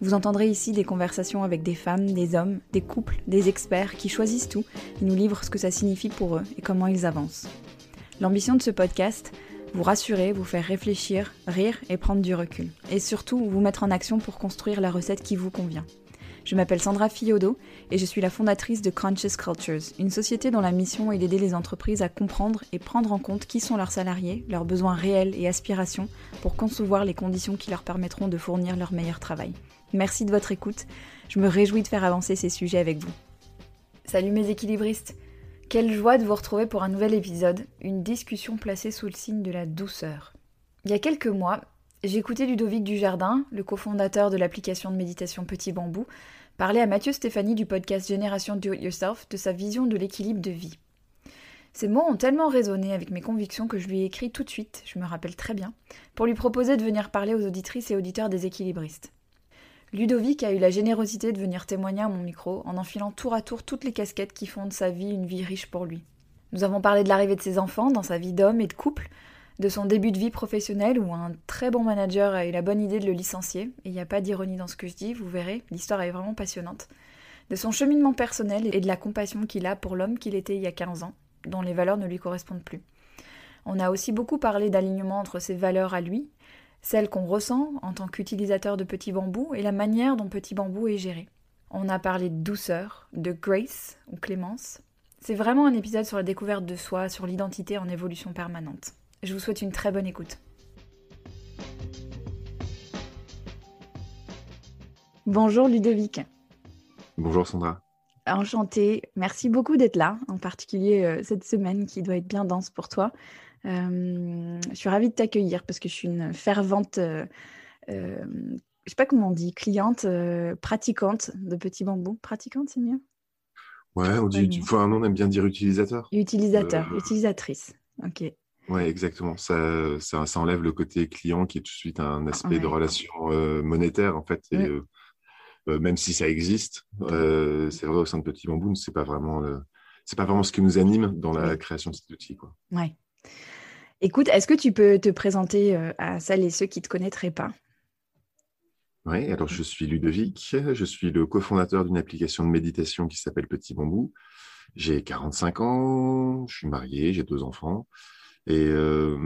vous entendrez ici des conversations avec des femmes, des hommes, des couples, des experts qui choisissent tout et nous livrent ce que ça signifie pour eux et comment ils avancent. L'ambition de ce podcast, vous rassurer, vous faire réfléchir, rire et prendre du recul. Et surtout, vous mettre en action pour construire la recette qui vous convient. Je m'appelle Sandra Fiodo et je suis la fondatrice de Conscious Cultures, une société dont la mission est d'aider les entreprises à comprendre et prendre en compte qui sont leurs salariés, leurs besoins réels et aspirations pour concevoir les conditions qui leur permettront de fournir leur meilleur travail. Merci de votre écoute. Je me réjouis de faire avancer ces sujets avec vous. Salut mes équilibristes. Quelle joie de vous retrouver pour un nouvel épisode, une discussion placée sous le signe de la douceur. Il y a quelques mois, écouté Ludovic Dujardin, le cofondateur de l'application de méditation Petit Bambou, parler à Mathieu Stéphanie du podcast Génération Do It Yourself de sa vision de l'équilibre de vie. Ces mots ont tellement résonné avec mes convictions que je lui ai écrit tout de suite, je me rappelle très bien, pour lui proposer de venir parler aux auditrices et auditeurs des équilibristes. Ludovic a eu la générosité de venir témoigner à mon micro en enfilant tour à tour toutes les casquettes qui font de sa vie une vie riche pour lui. Nous avons parlé de l'arrivée de ses enfants dans sa vie d'homme et de couple, de son début de vie professionnelle où un très bon manager a eu la bonne idée de le licencier, et il n'y a pas d'ironie dans ce que je dis, vous verrez, l'histoire est vraiment passionnante, de son cheminement personnel et de la compassion qu'il a pour l'homme qu'il était il y a 15 ans, dont les valeurs ne lui correspondent plus. On a aussi beaucoup parlé d'alignement entre ses valeurs à lui celle qu'on ressent en tant qu'utilisateur de Petit Bambou et la manière dont Petit Bambou est géré. On a parlé de douceur, de grace ou clémence. C'est vraiment un épisode sur la découverte de soi, sur l'identité en évolution permanente. Je vous souhaite une très bonne écoute. Bonjour Ludovic. Bonjour Sandra. Enchantée. Merci beaucoup d'être là, en particulier euh, cette semaine qui doit être bien dense pour toi. Euh, je suis ravie de t'accueillir parce que je suis une fervente, euh, euh, je sais pas comment on dit, cliente, pratiquante de Petit Bambou. Pratiquante, c'est mieux? Ouais, on dit, un nom, on aime bien dire utilisateur. Utilisateur, utilisatrice. Ok. Ouais, exactement. Ça, ça, enlève le côté client qui est tout de suite un aspect de relation monétaire, en fait. Et, même si ça existe, c'est vrai au sein de Petit Bambou, c'est pas vraiment, pas vraiment ce qui nous anime dans la création de cet outil, quoi. Ouais. Écoute, est-ce que tu peux te présenter euh, à celles et ceux qui ne te connaîtraient pas? Oui, alors je suis Ludovic, je suis le cofondateur d'une application de méditation qui s'appelle Petit Bambou. J'ai 45 ans, je suis marié, j'ai deux enfants. Et euh,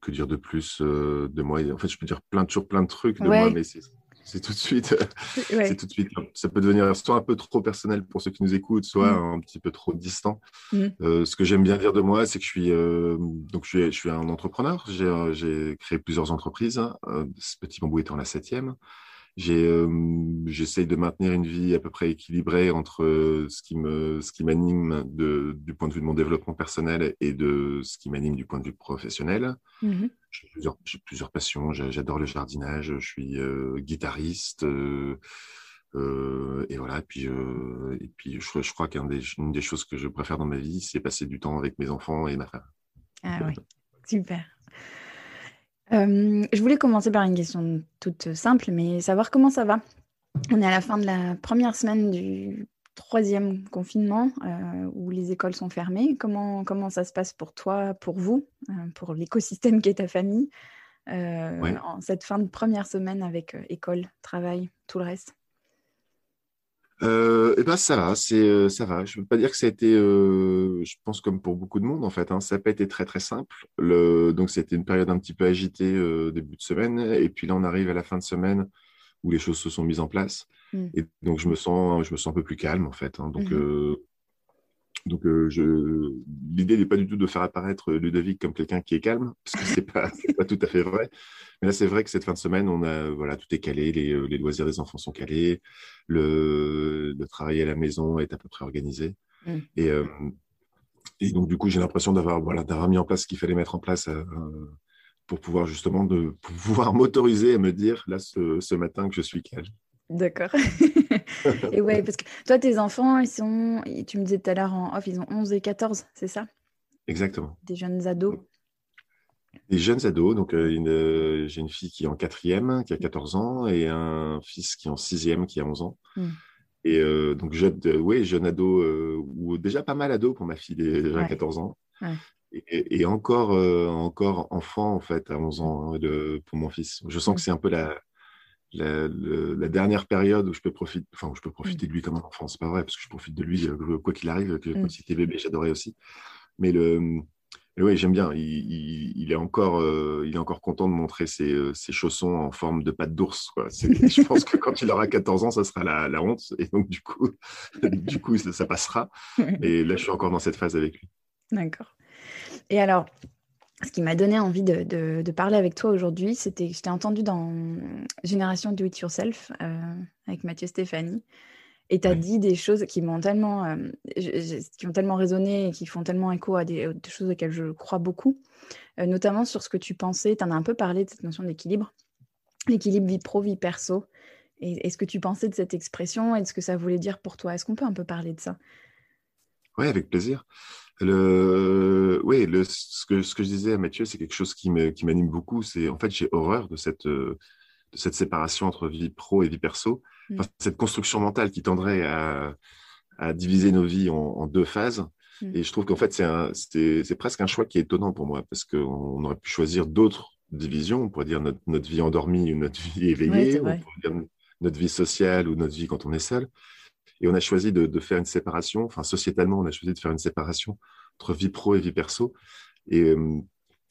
que dire de plus euh, de moi? En fait, je peux dire plein, toujours plein de trucs de moi, mais c'est c'est tout de suite. c'est tout de suite. Ça peut devenir soit un peu trop personnel pour ceux qui nous écoutent, soit mm. un petit peu trop distant. Mm. Euh, ce que j'aime bien dire de moi, c'est que je suis euh, donc je suis, je suis un entrepreneur. J'ai euh, créé plusieurs entreprises. ce petit bambou étant la septième. J'essaye de maintenir une vie à peu près équilibrée entre ce qui me, ce qui m'anime du point de vue de mon développement personnel et de ce qui m'anime du point de vue professionnel. Mm-hmm. J'ai plusieurs, plusieurs, passions. J'adore le jardinage. Je suis guitariste. et voilà. Et puis, et puis je, je crois qu'une des, des, choses que je préfère dans ma vie, c'est passer du temps avec mes enfants et ma femme. Ah oui, super. Je voulais commencer par une question toute simple, mais savoir comment ça va. On est à la fin de la première semaine du troisième confinement euh, où les écoles sont fermées. Comment, comment ça se passe pour toi, pour vous, euh, pour l'écosystème qui est ta famille, euh, en cette fin de première semaine avec école, travail, tout le reste? Eh ben ça va, c'est ça va. Je ne veux pas dire que ça a été, je pense comme pour beaucoup de monde en fait, hein, ça n'a pas été très très simple. Le, donc c'était une période un petit peu agitée début de semaine, et puis là on arrive à la fin de semaine où les choses se sont mises en place. Mm. Et donc, je me, sens, je me sens un peu plus calme, en fait. Hein. Donc, euh, donc euh, je... l'idée n'est pas du tout de faire apparaître Ludovic comme quelqu'un qui est calme, parce que ce n'est pas, pas tout à fait vrai. Mais là, c'est vrai que cette fin de semaine, on a, voilà, tout est calé, les, euh, les loisirs des enfants sont calés, le, le, travail à la maison est à peu près organisé. Mm. Et, et donc, du coup, j'ai l'impression d'avoir voilà, mis en place ce qu'il fallait mettre en place pour pouvoir justement de pouvoir m'autoriser à me dire là ce, ce, matin que je suis calme. D'accord. et ouais, parce que toi, tes enfants, ils sont, tu me disais tout à l'heure en off, ils ont 11 et 14, c'est ça? Exactement. Des jeunes ados? Des jeunes ados. Donc, euh, euh, j'ai une fille qui est en quatrième, qui a 14 ans, et un fils qui est en sixième, qui a 11 ans. Hmm. Et euh, donc, jeune, ouais, jeune ado, ou déjà pas mal ado pour ma fille, déjà 14 ans. Et, encore, encore enfant, en fait, à 11 ans, hein, pour mon fils. Je sens que c'est un peu la, la, dernière période où je peux profiter, enfin où je peux profiter de lui comme un enfant, c'est pas vrai parce que je profite de lui euh, quoi qu'il arrive. Que, quand il était bébé, j'adorais aussi. Mais le, oui, j'aime bien. Il, est encore, euh, il est encore content de montrer ses, euh, ses chaussons en forme de patte d'ours. Je pense que quand il aura 14 ans, ça sera la, la honte. Et donc, du coup, du coup ça, ça passera. Et là, je suis encore dans cette phase avec lui. D'accord. Et alors, ce qui m'a donné envie de, parler avec toi aujourd'hui, c'était que je t'ai entendu dans Génération Do It Yourself euh, avec Mathieu Stéphanie. Et tu as dit des choses qui m'ont tellement, euh, qui ont tellement résonné et qui font tellement écho à des, choses auxquelles je crois beaucoup, euh, notamment sur ce que tu pensais. Tu en as un peu parlé de cette notion d'équilibre, l'équilibre vie pro, vie perso. Et, ce que tu pensais de cette expression? Et de ce que ça voulait dire pour toi? Est-ce qu'on peut un peu parler de ça? Oui, avec plaisir. Le, oui, le, ce, que, ce que je disais à Mathieu, c'est quelque chose qui m'anime beaucoup. C'est en fait, j'ai horreur de cette, de cette séparation entre vie pro et vie perso. Mm. cette construction mentale qui tendrait à, à diviser nos vies en, deux phases. Mm. Et je trouve qu'en fait, c'est presque un choix qui est étonnant pour moi parce qu'on aurait pu choisir d'autres divisions. On pourrait dire notre, notre vie endormie ou notre vie éveillée, on pourrait dire notre vie sociale ou notre vie quand on est seul. Et on a choisi de, faire une séparation, enfin sociétalement, on a choisi de faire une séparation entre vie pro et vie perso. Et, euh,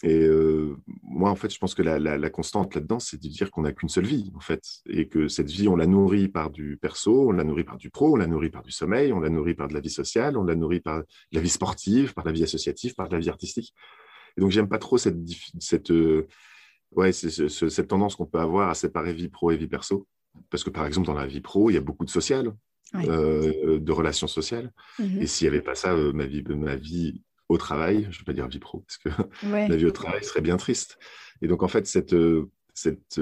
euh, moi, en fait, je pense que la, constante là-dedans, c'est de dire qu'on n'a qu'une seule vie, en fait, et que cette vie, on la nourrit par du perso, on la nourrit par du pro, on la nourrit par du sommeil, on la nourrit par de la vie sociale, on la nourrit par la vie sportive, par la vie associative, par la vie artistique. Et donc, j'aime pas trop cette, cette, euh, ouais, cette tendance qu'on peut avoir à séparer vie pro et vie perso. Parce que, par exemple, dans la vie pro, il y a beaucoup de social, euh, de relations sociales. Mmh et s'il n'y avait pas ça, euh, ma, vie, ma vie au travail, je ne vais pas dire vie pro, parce que la vie au travail serait bien triste. Et donc, en fait, cette, euh, cette,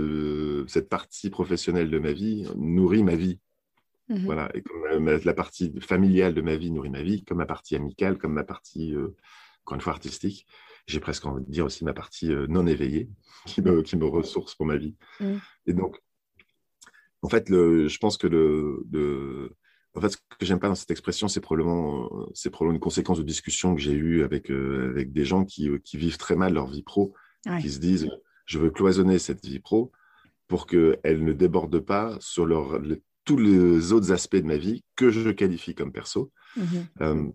cette partie professionnelle de ma vie nourrit ma vie. Mmh voilà. Et comme la partie familiale de ma vie nourrit ma vie, comme ma partie amicale, comme ma partie, encore une fois, artistique, j'ai presque envie de dire aussi ma partie non éveillée qui me, qui me ressource pour ma vie. Mmh. Et donc, en fait, le, je pense que le, le, en fait, ce que j'aime pas dans cette expression, c'est probablement, euh, c'est probablement une conséquence de discussion que j'ai eue avec, euh, avec des gens qui, euh, qui, vivent très mal leur vie pro, qui se disent je veux cloisonner cette vie pro pour qu'elle ne déborde pas sur leur, tous les autres aspects de ma vie que je qualifie comme perso. Mm-hmm.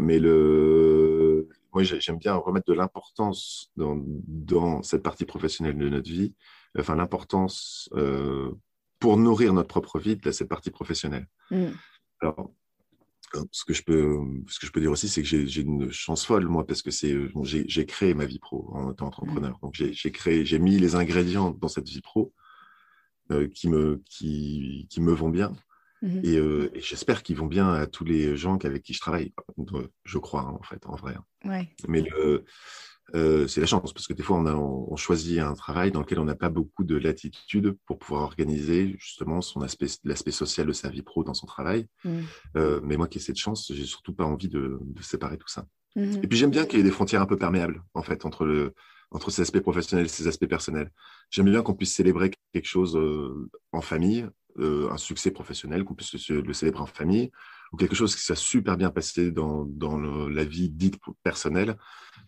mais le, moi, j'aime bien remettre de l'importance dans, dans, cette partie professionnelle de notre vie, enfin l'importance pour nourrir notre propre vie de cette partie professionnelle. Mm. Alors, ce que je peux, ce que je peux dire aussi, c'est que j'ai une chance folle, moi, parce que c'est, j'ai créé ma vie pro en tant qu'entrepreneur. Donc, j'ai créé, j'ai mis les ingrédients dans cette vie pro euh, qui me, qui, qui me vont bien. Mm-hmm. Euh, et, j'espère qu'ils vont bien à tous les gens avec qui je travaille. Je crois, hein, en fait, en vrai. Hein. Ouais. Mais le, euh, c'est la chance, parce que des fois, on, choisit un travail dans lequel on n'a pas beaucoup de latitude pour pouvoir organiser justement son aspect, l'aspect social de sa vie pro dans son travail. Mmh. Euh, mais moi qui ai cette chance, j'ai surtout pas envie de, séparer tout ça. Mmh. Et puis j'aime bien qu'il y ait des frontières un peu perméables, en fait, entre, le, entre ses aspects professionnels et ses aspects personnels. J'aime bien qu'on puisse célébrer quelque chose euh, en famille, un succès professionnel, qu'on puisse le, célébrer en famille, ou quelque chose qui soit super bien passé dans, dans la vie dite personnelle,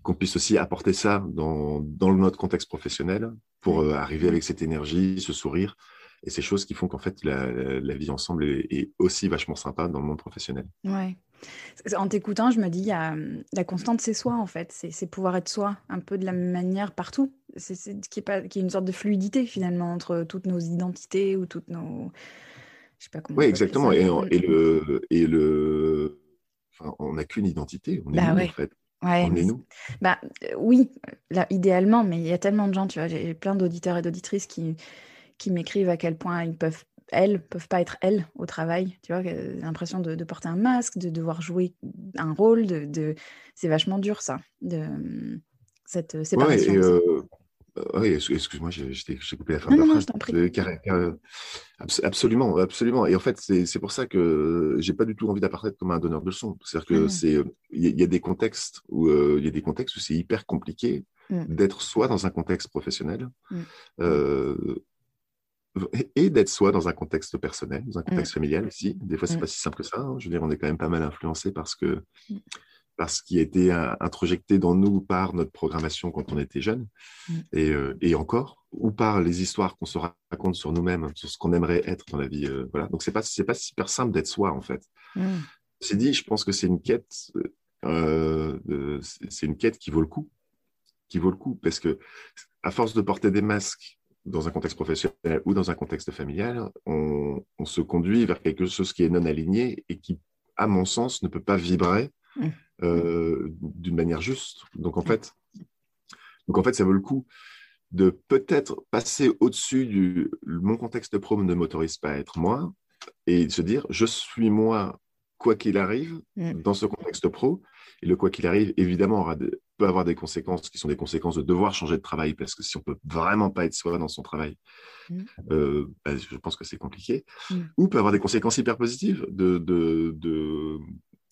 qu'on puisse aussi apporter ça dans, dans notre contexte professionnel pour euh, arriver avec cette énergie, ce sourire et ces choses qui font qu'en fait la, la, vie ensemble est, aussi vachement sympa dans le monde professionnel. Ouais. En t'écoutant, je me dis, y a, la constante, c'est soi en fait, c'est pouvoir être soi, un peu de la même manière partout. C'est qui est pas, qui est une sorte de fluidité finalement entre toutes nos identités ou toutes nos, je sais pas comment. Oui, exactement. Et, et, le, et le, enfin, on n'a qu'une identité. On est bah en fait. Ouais. Bah, euh, oui, là, idéalement, mais il y a tellement de gens, tu vois, j'ai plein d'auditeurs et d'auditrices qui, qui m'écrivent à quel point ils peuvent, elles, peuvent pas être elles au travail, tu vois, l'impression de, de, porter un masque, de devoir jouer un rôle, de, de... c'est vachement dur ça, de cette séparation. Ouais, et, euh, oui, excuse-moi, j'ai coupé la fin de la phrase. absolument, absolument. Et en fait, c'est pour ça que j'ai pas du tout envie d'apparaître comme un donneur de leçons. C'est-à-dire que c'est, il y, a des contextes où il y a des contextes où c'est hyper compliqué mm. d'être soit dans un contexte professionnel mm. et d'être soit dans un contexte personnel, dans un contexte familial aussi. Des fois, c'est pas si simple que ça. Hein. Je veux dire, on est quand même pas mal influencé parce que parce qu'il a été introjecté dans nous par notre programmation quand on était jeune, mm. euh, et, encore, ou par les histoires qu'on se raconte sur nous-mêmes, sur ce qu'on aimerait être dans la vie. Euh, voilà. Donc, c'est pas, c'est pas super simple d'être soi, en fait. Mm. C'est dit, je pense que c'est une quête, euh, c'est une quête qui vaut le coup, qui vaut le coup, parce que à force de porter des masques dans un contexte professionnel ou dans un contexte familial, on, on se conduit vers quelque chose qui est non aligné et qui, à mon sens, ne peut pas vibrer mm. Euh, d'une manière juste. Donc en fait, donc en fait, ça vaut le coup de peut-être passer au-dessus du mon contexte pro ne m'autorise pas à être moi et de se dire je suis moi quoi qu'il arrive mm. dans ce contexte pro. Et le quoi qu'il arrive évidemment aura peut avoir des conséquences qui sont des conséquences de devoir changer de travail parce que si on peut vraiment pas être soi dans son travail euh, bah, je pense que c'est compliqué. Ou peut avoir des conséquences hyper positives de, de, de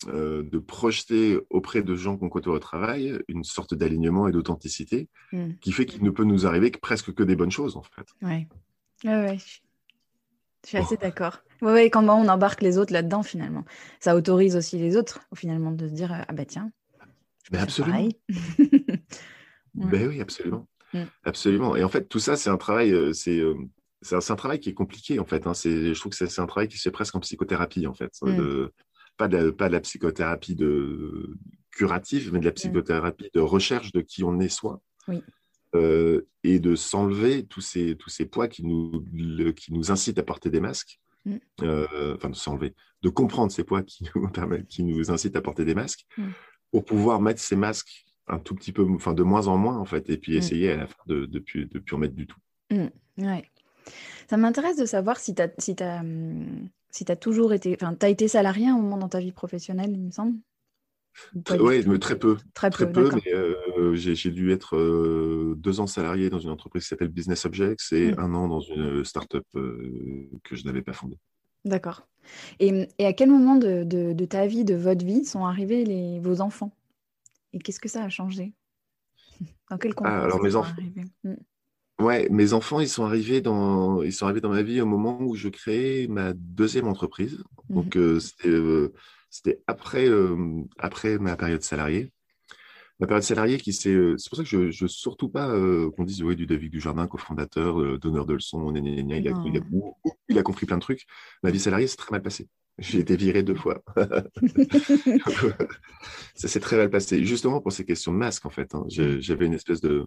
euh, de projeter auprès de gens qu'on côtoie au travail une sorte d'alignement et d'authenticité hmm. qui fait qu'il ne peut nous arriver que presque que des bonnes choses, en fait. Oui, ouais, je suis assez d'accord. Oui, ouais, quand on embarque les autres là-dedans, finalement, ça autorise aussi les autres, finalement, de se dire Ah bah tiens. Mais absolument. ben oui, absolument. Hmm. Absolument. Et en fait, tout ça, c'est un travail, euh, c'est. Euh, c'est un, travail qui est compliqué en fait. Hein. Je trouve que c'est un travail qui se fait presque en psychothérapie en fait. Hmm pas de, pas de la psychothérapie de curative, mais de la mm. psychothérapie de recherche de qui on est soi. Euh, et de s'enlever tous ces, tous ces poids qui nous, qui nous incitent à porter des masques. Mm. Euh, enfin, de s'enlever, de comprendre ces poids qui nous, qui nous incitent à porter des masques mm. pour pouvoir mettre ces masques un tout petit peu, enfin de moins en moins en fait, et puis essayer à la fin de ne de, plus, de plus en mettre du tout. Ouais. Ça m'intéresse de savoir si tu as, si as hum, si tu as toujours été. Enfin, tu as été salarié à un moment dans ta vie professionnelle, il me semble Oui, mais très peu. Très peu, mais euh, j'ai dû être euh, deux ans salarié dans une entreprise qui s'appelle Business Objects et mmh. un an dans une start-up euh, que je n'avais pas fondée. D'accord. Et, et, à quel moment de, de, ta vie, de votre vie, sont arrivés les, vos enfants? Et qu'est-ce que ça a changé? Dans quel contexte ah, Alors, mes enfants. Mmh. Ouais, mes enfants, ils sont arrivés dans, ils sont arrivés dans ma vie au moment où je créais ma deuxième entreprise. Mmh Donc, euh, euh, c'était, après, euh, après ma période salariée. Ma période salariée qui c'est, c'est pour ça que je, je surtout pas qu'on dise oui du David Dujardin, cofondateur, donneur de leçons, il, a, il, a, compris plein de trucs. Ma vie salariée s'est très mal passée. J'ai été viré deux fois. ça s'est très mal passé, justement pour ces questions de masque en fait. Hein. J'avais une espèce de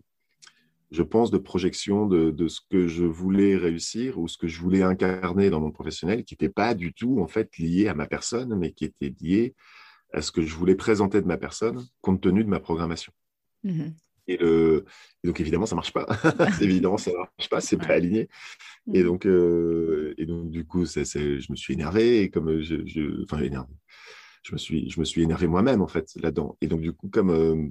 je pense, de projection de, ce que je voulais réussir ou ce que je voulais incarner dans mon professionnel, qui n'était pas du tout en fait lié à ma personne, mais qui était lié à ce que je voulais présenter de ma personne, compte tenu de ma programmation. Mmh et, donc évidemment, ça marche pas. évidemment, ça marche pas, c'est pas aligné. Et mmh donc, euh, et donc du coup, je me suis énervé et comme je, enfin énervé, je me suis, je me suis énervé moi-même en fait là-dedans. Et donc du coup, comme euh,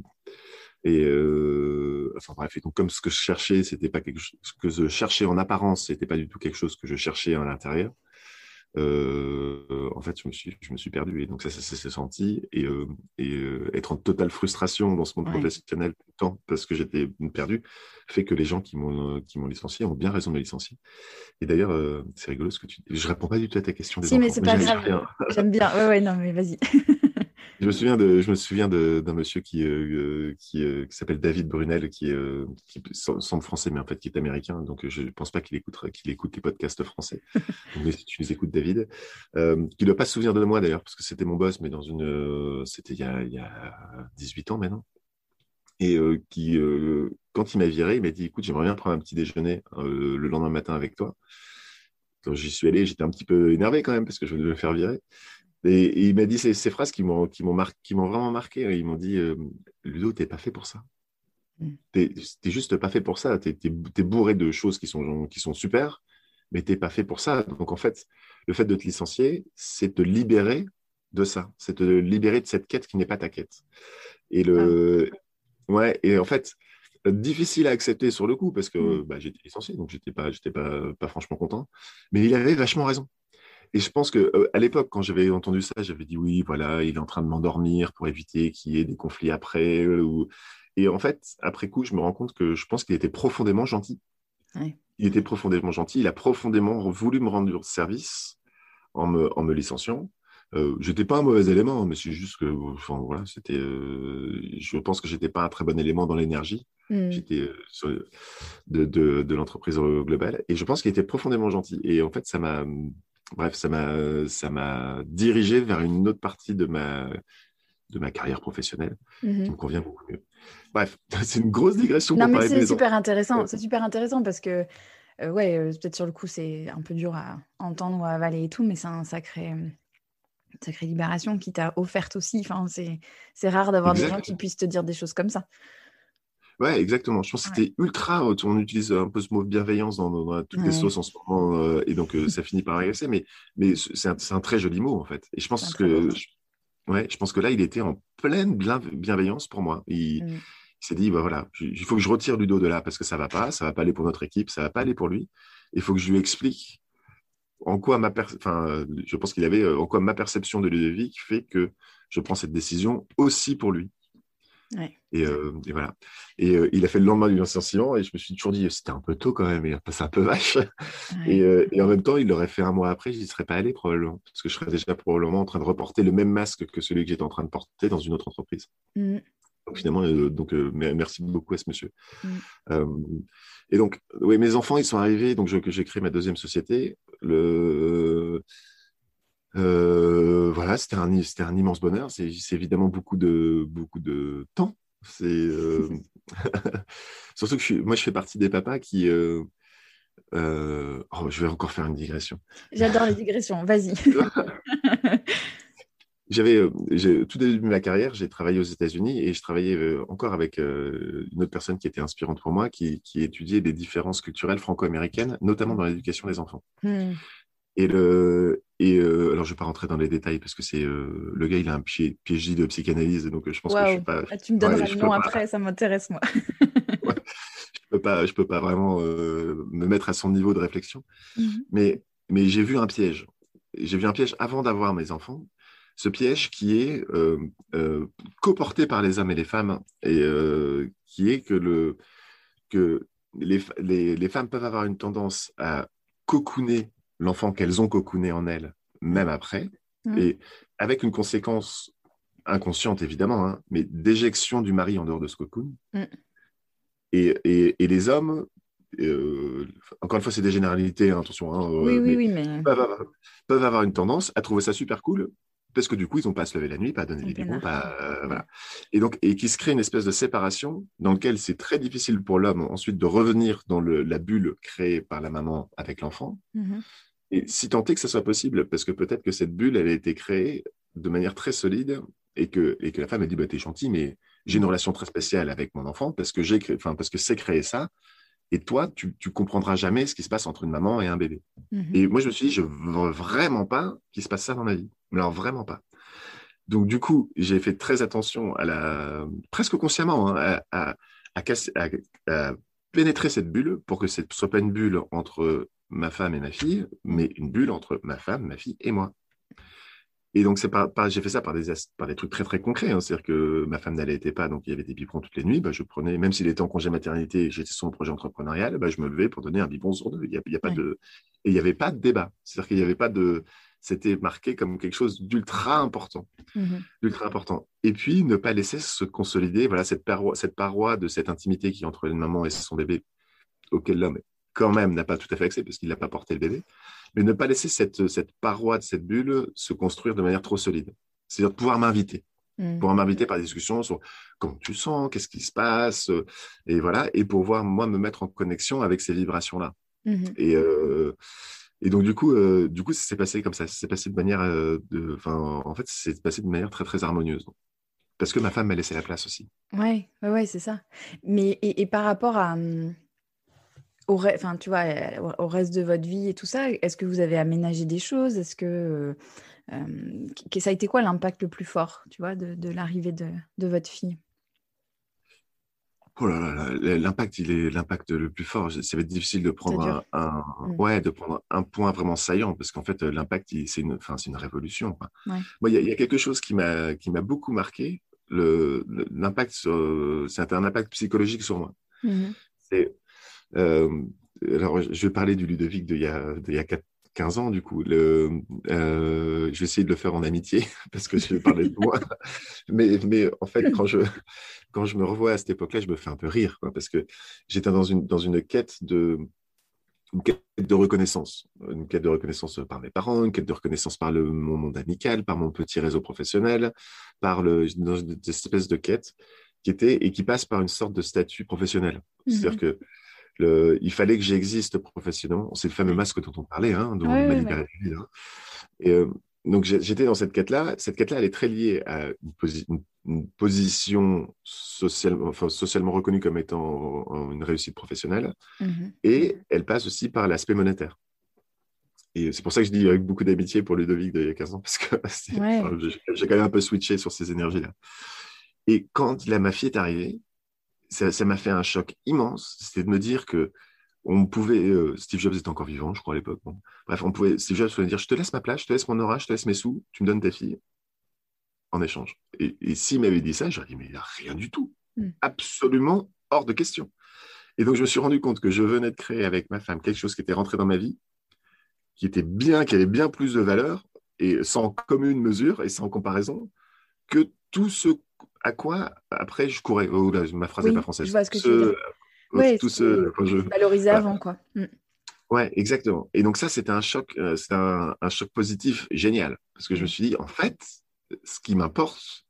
et euh, enfin bref, et donc comme ce que je cherchais, c'était pas quelque chose que je cherchais en apparence, c'était pas du tout quelque chose que je cherchais à l'intérieur. Euh, en fait, je me suis, je me suis perdu et donc ça, ça, s'est senti et, euh, et euh, être en totale frustration dans ce monde professionnel tout le temps parce que j'étais perdu fait que les gens qui m'ont qui m'ont licencié ont bien raison de me licencier. Et d'ailleurs, euh, c'est rigolo ce que tu dis. Je réponds pas du tout à ta question. si, mais c'est pas grave. J'aime bien. Ouais, ouais, non, mais vas-y. Je me souviens de, je me souviens d'un monsieur qui, euh, euh, qui, euh, qui s'appelle David Brunel, qui, qui semble français, mais en fait qui est américain. Donc je ne pense pas qu'il écoute, qu'il écoute les podcasts français. mais si tu les écoutes, David, qui ne doit pas se souvenir de moi d'ailleurs, parce que c'était mon boss, mais dans une, c'était il, il, y a 18 ans maintenant. Et qui, quand il m'a viré, il m'a dit, écoute, j'aimerais bien prendre un petit déjeuner le lendemain matin avec toi. Quand j'y suis allé, j'étais un petit peu énervé quand même parce que je venais de me faire virer. Et, il m'a dit ces, phrases qui m'ont vraiment marqué. Ils m'ont dit euh, Ludo, t'es pas fait pour ça. Mm. Tu T'es juste pas fait pour ça. T'es es, bourré de choses qui sont, qui sont super, mais t'es pas fait pour ça. Donc en fait, le fait de te licencier, c'est te libérer de ça. C'est te libérer de cette quête qui n'est pas ta quête. Et le, ah. ouais. Et en fait, difficile à accepter sur le coup parce que Mm. bah, j'étais licencié, donc j'étais pas, j'étais pas, pas franchement content. Mais il avait vachement raison. Et je pense que euh, à l'époque, quand j'avais entendu ça, j'avais dit oui, voilà, il est en train de m'endormir pour éviter qu'il y ait des conflits après. euh, ou... Et en fait, après coup, je me rends compte que je pense qu'il était profondément gentil. Ouais. Il était profondément gentil. Il a profondément voulu me rendre service en me, en me licenciant. Euh, j'étais pas un mauvais élément, mais c'est juste que, enfin voilà, c'était. euh, je pense que j'étais pas un très bon élément dans l'énergie. Mm. J'étais euh, de, de, de l'entreprise globale. Et je pense qu'il était profondément gentil. Et en fait, ça m'a, bref, ça m'a, ça m'a dirigé vers une autre partie de ma, de ma carrière professionnelle qui Mhm. me convient beaucoup mieux. Bref, c'est une grosse digression Non, pour mais c'est super intéressant. Ouais. C'est super intéressant parce que, euh, ouais, euh, peut-être sur le coup, c'est un peu dur à entendre ou à avaler et tout, mais c'est un sacré, euh, sacrée libération qui t'a offerte aussi. Enfin, c'est, c'est rare d'avoir des gens qui puissent te dire des choses comme ça. Ouais, exactement. Je pense que c'était ultra. euh, On utilise un peu ce mot bienveillance dans, dans toutes Ouais. les sauces en ce moment, euh, et donc euh, ça finit par agresser. Mais, mais c'est un, très joli mot en fait. Et je pense que, je, ouais, je pense que là, il était en pleine bien- bienveillance pour moi. Il, Mm. il s'est dit, bah voilà, il faut que je retire Ludo de là parce que ça va pas, ça va pas aller pour notre équipe, ça va pas aller pour lui. Il faut que je lui explique en quoi ma, enfin, euh, je pense qu'il avait euh, en quoi ma perception de Ludovic fait que je prends cette décision aussi pour lui. Ouais. Et, euh, et voilà. Et euh, il a fait le lendemain du licenciement et je me suis toujours dit, c'était un peu tôt quand même, il a passé un peu vache. Ouais. Et, euh, et en même temps, il l'aurait fait un mois après, j'y serais pas allé probablement, parce que je serais déjà probablement en train de reporter le même masque que celui que j'étais en train de porter dans une autre entreprise. Mm. Donc finalement, donc mer- merci beaucoup à ce monsieur. Mm. Et donc, oui, mes enfants, ils sont arrivés, donc je- j'ai créé ma deuxième société. Le, euh, voilà, c'était un, c'était un immense bonheur. C'est c'est évidemment beaucoup de, beaucoup de temps. C'est euh, surtout que je moi, je fais partie des papas qui. euh, oh, je vais encore faire une digression. J'adore les digressions. Vas-y. J'avais, j'ai- tout début de ma carrière, j'ai travaillé aux États-Unis et je travaillais encore avec une autre personne qui était inspirante pour moi, qui, qui étudiait les différences culturelles franco-américaines, notamment dans l'éducation des enfants. Mm. Et le, et euh, alors je vais pas rentrer dans les détails parce que c'est euh, le gars, il a un pied- PhD de psychanalyse, donc euh, je pense que je suis pas, Ah, tu me donneras Ouais, le nom pas. après, ça m'intéresse, moi. je peux pas, je peux pas vraiment euh, me mettre à son niveau de réflexion. Mhm. Mais, mais j'ai vu un piège. J'ai vu un piège avant d'avoir mes enfants. Ce piège qui est coporté par les hommes et les femmes et qui est que, le, que les, les, les femmes peuvent avoir une tendance à cocooner l'enfant qu'elles ont cocooné en elles, même après, Mhm. et avec une conséquence inconsciente évidemment, hein, mais d'éjection du mari en dehors de ce cocoon. Mhm. Et, et, et les hommes, euh, encore une fois, c'est des généralités, hein, attention. hein, euh, Oui, oui, mais oui, mais. peuvent avoir, peuvent avoir une tendance à trouver ça super cool parce que du coup, ils n'ont pas à se lever la nuit, pas à donner des pas, euh, voilà. Et donc, et qui se crée une espèce de séparation dans lequel c'est très difficile pour l'homme ensuite de revenir dans le, la bulle créée par la maman avec l'enfant. Mhm. Et si tant est que ça soit possible, parce que peut-être que cette bulle, elle a été créée de manière très solide et que, et que la femme a dit, bah, t'es gentil, mais j'ai une relation très spéciale avec mon enfant parce que j'ai créé, parce que c'est créé ça. Et toi, tu, tu comprendras jamais ce qui se passe entre une maman et un bébé. Mhm. Et moi, je me suis dit, je veux vraiment pas qu'il se passe ça dans ma vie. Alors, vraiment pas. Donc, du coup, j'ai fait très attention à la, presque consciemment, hein, à, à, à casser- à- à pénétrer cette bulle pour que ce ne soit pas une bulle entre ma femme et ma fille, mais une bulle entre ma femme, ma fille et moi. Et donc, c'est pas, pas- j'ai fait ça par des, par des trucs très, très concrets. hein. C'est-à-dire que ma femme n'allaitait pas, donc il y avait des biberons toutes les nuits. Bah, je prenais, même s'il était en congé maternité et j'étais sur mon projet entrepreneurial, bah, je me levais pour donner un biberon sur deux. Il y a, il y a pas Ouais. de, et il n'y avait pas de débat. C'est-à-dire qu'il n'y avait pas de, c'était marqué comme quelque chose d'ultra important Mhm. ultra important. Et puis, ne pas laisser se consolider, voilà, cette paroi, cette paroi de cette intimité qui est entre une maman et son bébé, auquel l'homme, quand même, n'a pas tout à fait accès parce qu'il n'a pas porté le bébé, mais ne pas laisser cette, cette paroi de cette bulle se construire de manière trop solide. C'est-à-dire de pouvoir m'inviter, Mhm. pouvoir m'inviter par des discussions sur comment tu sens, qu'est-ce qui se passe, euh, et voilà, et pouvoir, moi, me mettre en connexion avec ces vibrations-là. Mhm. Et, euh, et donc, du coup, euh, du coup, ça s'est passé comme ça. Ça s'est passé de manière, euh, de, en fait, ça s'est passé de manière très, très harmonieuse. Parce que ma femme m'a laissé la place aussi. Ouais, ouais, ouais, c'est ça. Mais et, et par rapport à, hum, au, re- enfin, tu vois, au, au reste de votre vie et tout ça, est-ce que vous avez aménagé des choses? Est-ce que, euh, que- ça a été quoi l'impact le plus fort, tu vois, de, de l'arrivée de, de votre fille? Oh là là, l'impact, il est l'impact le plus fort. Ça va être difficile de prendre un, mm. ouais, de prendre un point vraiment saillant parce qu'en fait, l'impact, c'est une, enfin, c'est une révolution. Moi, il y, a quelque chose qui m'a, qui m'a beaucoup marqué. Le, l'impact, c'est un impact psychologique sur moi. Mm-hmm. C'est, alors, je vais parler du Ludovic d'il y a, de il y a 15 ans, du coup. Le, euh, je vais essayer de le faire en amitié, parce que je vais parler de moi. mais, mais en fait, quand je, quand je me revois à cette époque-là, je me fais un peu rire, quoi, parce que j'étais dans une, dans une quête de une quête de reconnaissance, une quête de reconnaissance par mes parents, une quête de reconnaissance par le, mon monde amical, par mon petit réseau professionnel, par le, dans une espèce de quête qui était et qui passe par une sorte de statut professionnel. C'est-à-dire mmh il fallait que j'existe professionnellement. C'est le fameux masque dont on parlait, hein, dont libéré hein. Et euh, donc j'étais dans cette quête-là. Cette quête-là, elle est très liée à une, position socialement, enfin, socialement reconnue comme étant une réussite professionnelle, mmh et elle passe aussi par l'aspect monétaire. Et c'est pour ça que je dis avec beaucoup d'amitié pour Ludovic d'il y a 15 ans, parce que j'ai quand même un peu switché sur ces énergies-là. Et quand la mafia est arrivée, ça m'a fait un choc immense. C'était de me dire que on pouvait, euh, Steve Jobs était encore vivant, je crois à l'époque. Bref, on pouvait, Steve Jobs pouvait dire, je te laisse ma place, je te laisse mon aura, je te laisse mes sous, tu me donnes ta fille en échange. Et, s'il m'avait dit ça, j'aurais dit, mais il n'y a rien du tout. Hmm. Absolument hors de question. Et donc, je me suis rendu compte que je venais de créer avec ma femme quelque chose qui était rentré dans ma vie, qui était bien, qui avait bien plus de valeur, et sans commune mesure et sans comparaison, que tout ce à quoi après je courais? Oh, Ma phrase n'est pas française. Je vois ce que tu veux dire. Oui, tout ce, je... valoriser avant, quoi. Mm. Ouais, exactement. Et donc ça, c'était un choc, euh, c'était un, choc positif génial, parce que je me mm. suis dit, en fait, ce qui m'importe,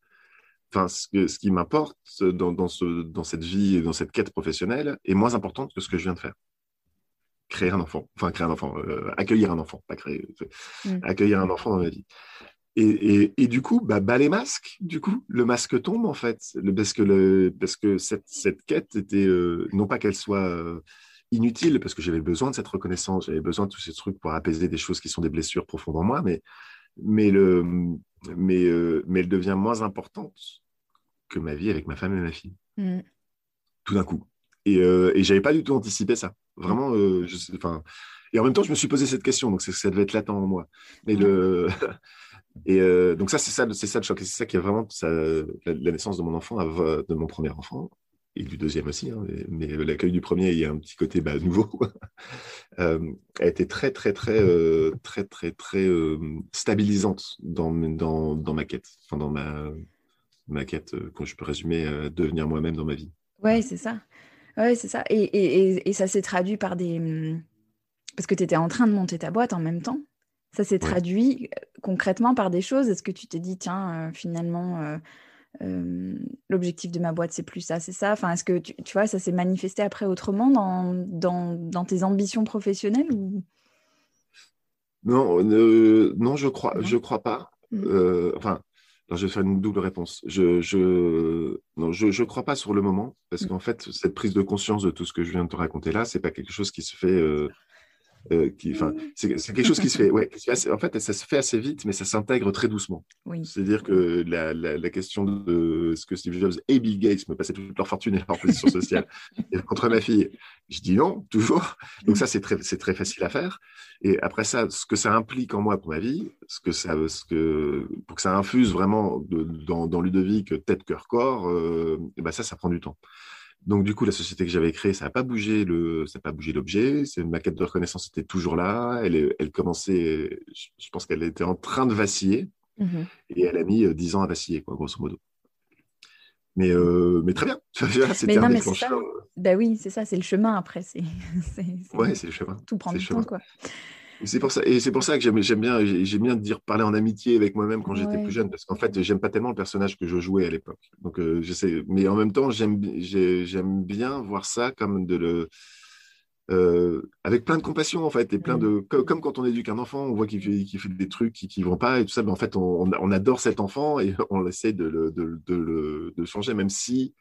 enfin, ce, ce qui m'importe dans, dans, ce, dans cette vie et dans cette quête professionnelle est moins importante que ce que je viens de faire. Créer un enfant, enfin créer un enfant, euh, accueillir un enfant, pas créer, mm. accueillir un enfant dans ma vie. Et, et, du coup, bah, bah, les masques, du coup, le masque tombe en fait, le, parce que, le, parce que cette, cette quête était, euh, non pas qu'elle soit euh, inutile, parce que j'avais besoin de cette reconnaissance, j'avais besoin de tous ces trucs pour apaiser des choses qui sont des blessures profondes en moi, mais, mais, le, mais, euh, mais elle devient moins importante que ma vie avec ma femme et ma fille. Mm. Tout d'un coup. Et, et j'avais pas du tout anticipé ça. Vraiment, je, enfin, et en même temps, je me suis posé cette question, donc ça devait être latent en moi. Mais le, Et euh, donc ça, c'est ça, c'est le choc. c'est ça qui est vraiment la, naissance de mon enfant, de mon premier enfant, et du deuxième aussi. Hein, mais, l'accueil du premier, il y a un petit côté bah, nouveau. euh, a été très, très, très, euh, très, très, très, euh, stabilisante dans, dans, dans, ma quête, enfin dans ma, ma quête, quand je peux résumer, devenir moi-même dans ma vie. Ouais, c'est ça. Ouais, c'est ça. Et, et, et ça s'est traduit par des... Parce que tu étais en train de monter ta boîte en même temps. Ça s'est traduit euh, concrètement par des choses. Est-ce que tu t'es dit, tiens, euh, finalement, euh, l'objectif de ma boîte, c'est plus ça, c'est ça? Enfin, est-ce que tu, vois, ça s'est manifesté après autrement dans, dans, dans tes ambitions professionnelles ou... Non, non, je crois, je crois pas. Mmh. enfin, je vais faire une double réponse. Je, je, non, je, je crois pas sur le moment, parce mmh. qu'en fait, cette prise de conscience de tout ce que je viens de te raconter là, c'est pas quelque chose qui se fait euh, c'est quelque chose qui se fait. Ouais, en fait, ça se fait assez vite, mais ça s'intègre très doucement. C'est-à-dire que la, la, question de ce que Steve Jobs et Bill Gates me passaient toute leur fortune et leur position sociale contre ma fille, je dis non, toujours. Donc ça, c'est très, très facile à faire. Et après ça, ce que ça implique en moi pour ma vie, ce que ça, ce que, pour que ça infuse vraiment de, dans, dans Ludovic tête, cœur, corps, euh, ben ça, ça prend du temps. Donc du coup, la société que j'avais créée, ça n'a pas bougé le, ça n'a pas bougé l'objet. C'est ma quête de reconnaissance était toujours là. Elle, elle commençait, je pense qu'elle était en train de vaciller, mm-hmm. et elle a mis euh, dix ans à vaciller, quoi, grosso modo. Mais, euh, mais très bien. C'était un déclencheur. Bah oui, c'est ça, c'est le chemin après. C'est, ouais, c'est le chemin. Tout prend du temps, quoi. C'est pour ça, et c'est pour ça que j'aime, bien, j'aime bien dire parler en amitié avec moi-même quand j'étais plus jeune, parce qu'en fait, j'aime pas tellement le personnage que je jouais à l'époque. Donc, euh, je sais, mais en même temps, j'aime, j'aime bien voir ça comme de le, euh, avec plein de compassion en fait, et plein de, comme, quand on éduque un enfant, on voit qu'il fait, fait des trucs qui, qui vont pas et tout ça, mais en fait, on, on adore cet enfant et on essaie de le, de, de, de changer, même si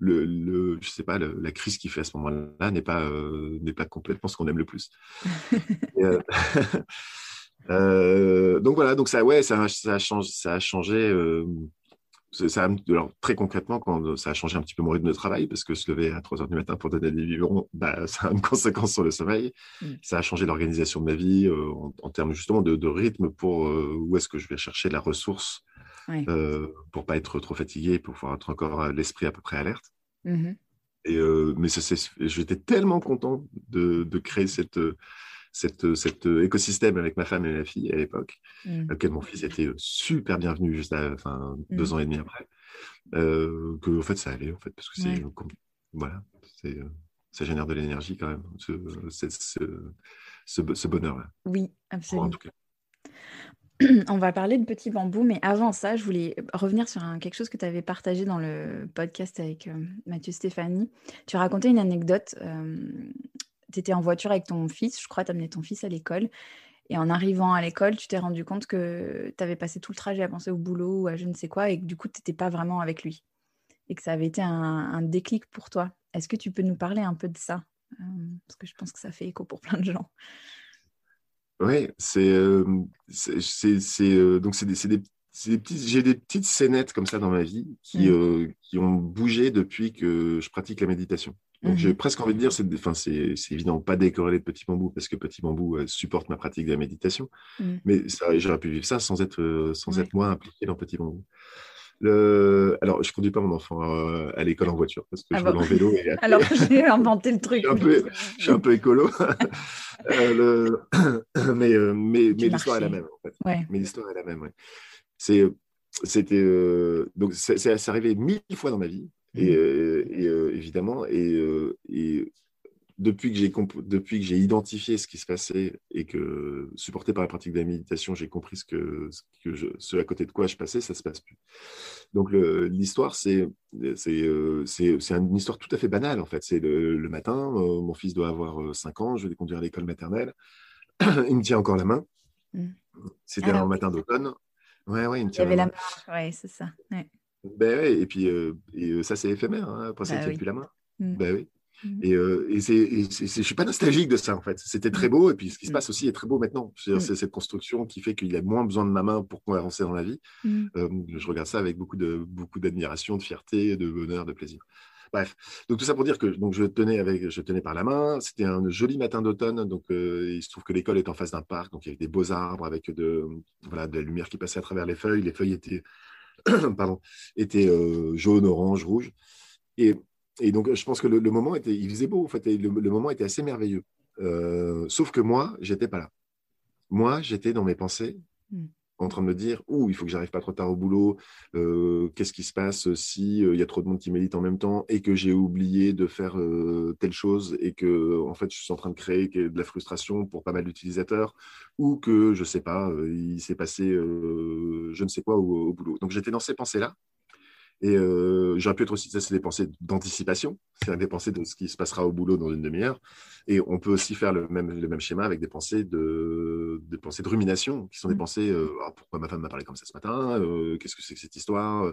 le, le, je sais pas, la crise qu'il fait à ce moment-là n'est pas, euh, n'est pas complètement ce qu'on aime le plus. Euh, euh, donc voilà, donc ça, ouais, ça, ça a changé, ça a changé, ça, alors, très concrètement, quand ça a changé un petit peu mon rythme de travail, parce que se lever à 3 heures du matin pour donner des biberons, bah, ça a une conséquence sur le sommeil. Mm. Ça a changé l'organisation de ma vie en, termes justement de, rythme pour où est-ce que je vais chercher la ressource euh, pour pas être trop fatigué, pour pouvoir être encore l'esprit à peu près alerte. Mm-hmm. Et, mais j'étais tellement content de, de créer cette cet écosystème avec ma femme et ma fille à l'époque, mmh. auquel mon fils était super bienvenu juste enfin, deux mmh. ans et demi après, euh, que en fait ça allait en fait parce que c'est voilà, ça génère de l'énergie quand même, ce, ce, bonheur-là. Oui, absolument. On va parler de Petit Bambou, mais avant ça, je voulais revenir sur quelque chose que tu avais partagé dans le podcast avec euh, Mathieu Stéphanie. Tu racontais une anecdote euh, tu étais en voiture avec ton fils, je crois, tu amené ton fils à l'école. Et en arrivant à l'école, tu t'es rendu compte que tu avais passé tout le trajet à penser au boulot ou à je ne sais quoi, et que du coup, tu n'étais pas vraiment avec lui. Et que ça avait été un, déclic pour toi. Est-ce que tu peux nous parler un peu de ça? Euh, Parce que je pense que ça fait écho pour plein de gens. Oui, c'est euh, euh, donc c'est des, des j'ai des petites scénettes comme ça dans ma vie qui, mmh. qui ont bougé depuis que je pratique la méditation. Donc, j'ai mhm. presque envie de dire, c'est, enfin, c'est, évidemment pas décorrélé de Petit Bambou parce que Petit Bambou euh, supporte ma pratique de la méditation, mhm. mais j'aurais pu vivre ça sans être, euh, sans être moi impliqué dans Petit Bambou. Le... Alors, je conduis pas mon enfant euh, à, l'école en voiture parce que je ah roule en vélo. Alors, j'ai inventé le truc. je, suis un peu, je suis un peu écolo. le... mais, mais, mais l'histoire est la même, en fait. Mais l'histoire est la même, ouais. C'est, c'était, donc, c'est, arrivé mille fois dans ma vie. Et, mmh. euh, euh, évidemment, et, et depuis que j'ai depuis que j'ai identifié ce qui se passait et que supporté par la pratique de la méditation, j'ai compris ce que ce, que je, ce à côté de quoi je passais, ça se passe plus. Donc l'histoire c'est c'est c'est une histoire tout à fait banale en fait. C'est le, matin, mon fils doit avoir 5 ans, je vais le conduire à l'école maternelle, il me tient encore la main. Mmh. C'était un matin d'automne. Ouais ouais, il me tient. Il y avait la main, ouais, c'est ça. Ouais. Ben ouais, et puis euh, et, euh, ça, c'est éphémère. Hein, après, ça ne bah tient plus la main. Mmh. Ben oui. Mmh. Et, euh, et, c'est, et je suis pas nostalgique de ça en fait. C'était très mmh. beau et puis ce qui se passe aussi est très beau maintenant. C'est cette construction qui fait qu'il a moins besoin de ma main pour avancer dans la vie. je regarde ça avec beaucoup de beaucoup d'admiration, de fierté, de bonheur, de plaisir. Bref, donc tout ça pour dire que donc je tenais avec, je tenais par la main. C'était un joli matin d'automne, donc il se trouve que l'école est en face d'un parc, donc il y avait des beaux arbres avec de voilà de la lumière qui passait à travers les feuilles. Les feuilles étaient pardon, était euh, jaune, orange, rouge. Et, et, donc, je pense que le, moment était, il faisait beau, en fait, le, moment était assez merveilleux. Euh, sauf que moi, j'étais pas là. Moi, j'étais dans mes pensées, hmm en train de me dire Ouh, il faut que j'arrive pas trop tard au boulot. Euh, qu'est-ce qui se passe si euh, il y a trop de monde qui médite en même temps et que j'ai oublié de faire telle chose et que en fait je suis en train de créer de la frustration pour pas mal d'utilisateurs ou que je sais pas, il s'est passé je ne sais quoi au boulot. Donc j'étais dans ces pensées là et euh, j'aurais pu être aussi, ça c'est des pensées d'anticipation, c'est des pensées de ce qui se passera au boulot dans une demi-heure. Et on peut aussi faire le même, le même schéma avec des pensées de, des pensées de rumination, qui sont des mmh. pensées euh, pourquoi ma femme m'a parlé comme ça ce matin euh, Qu'est-ce que c'est que cette histoire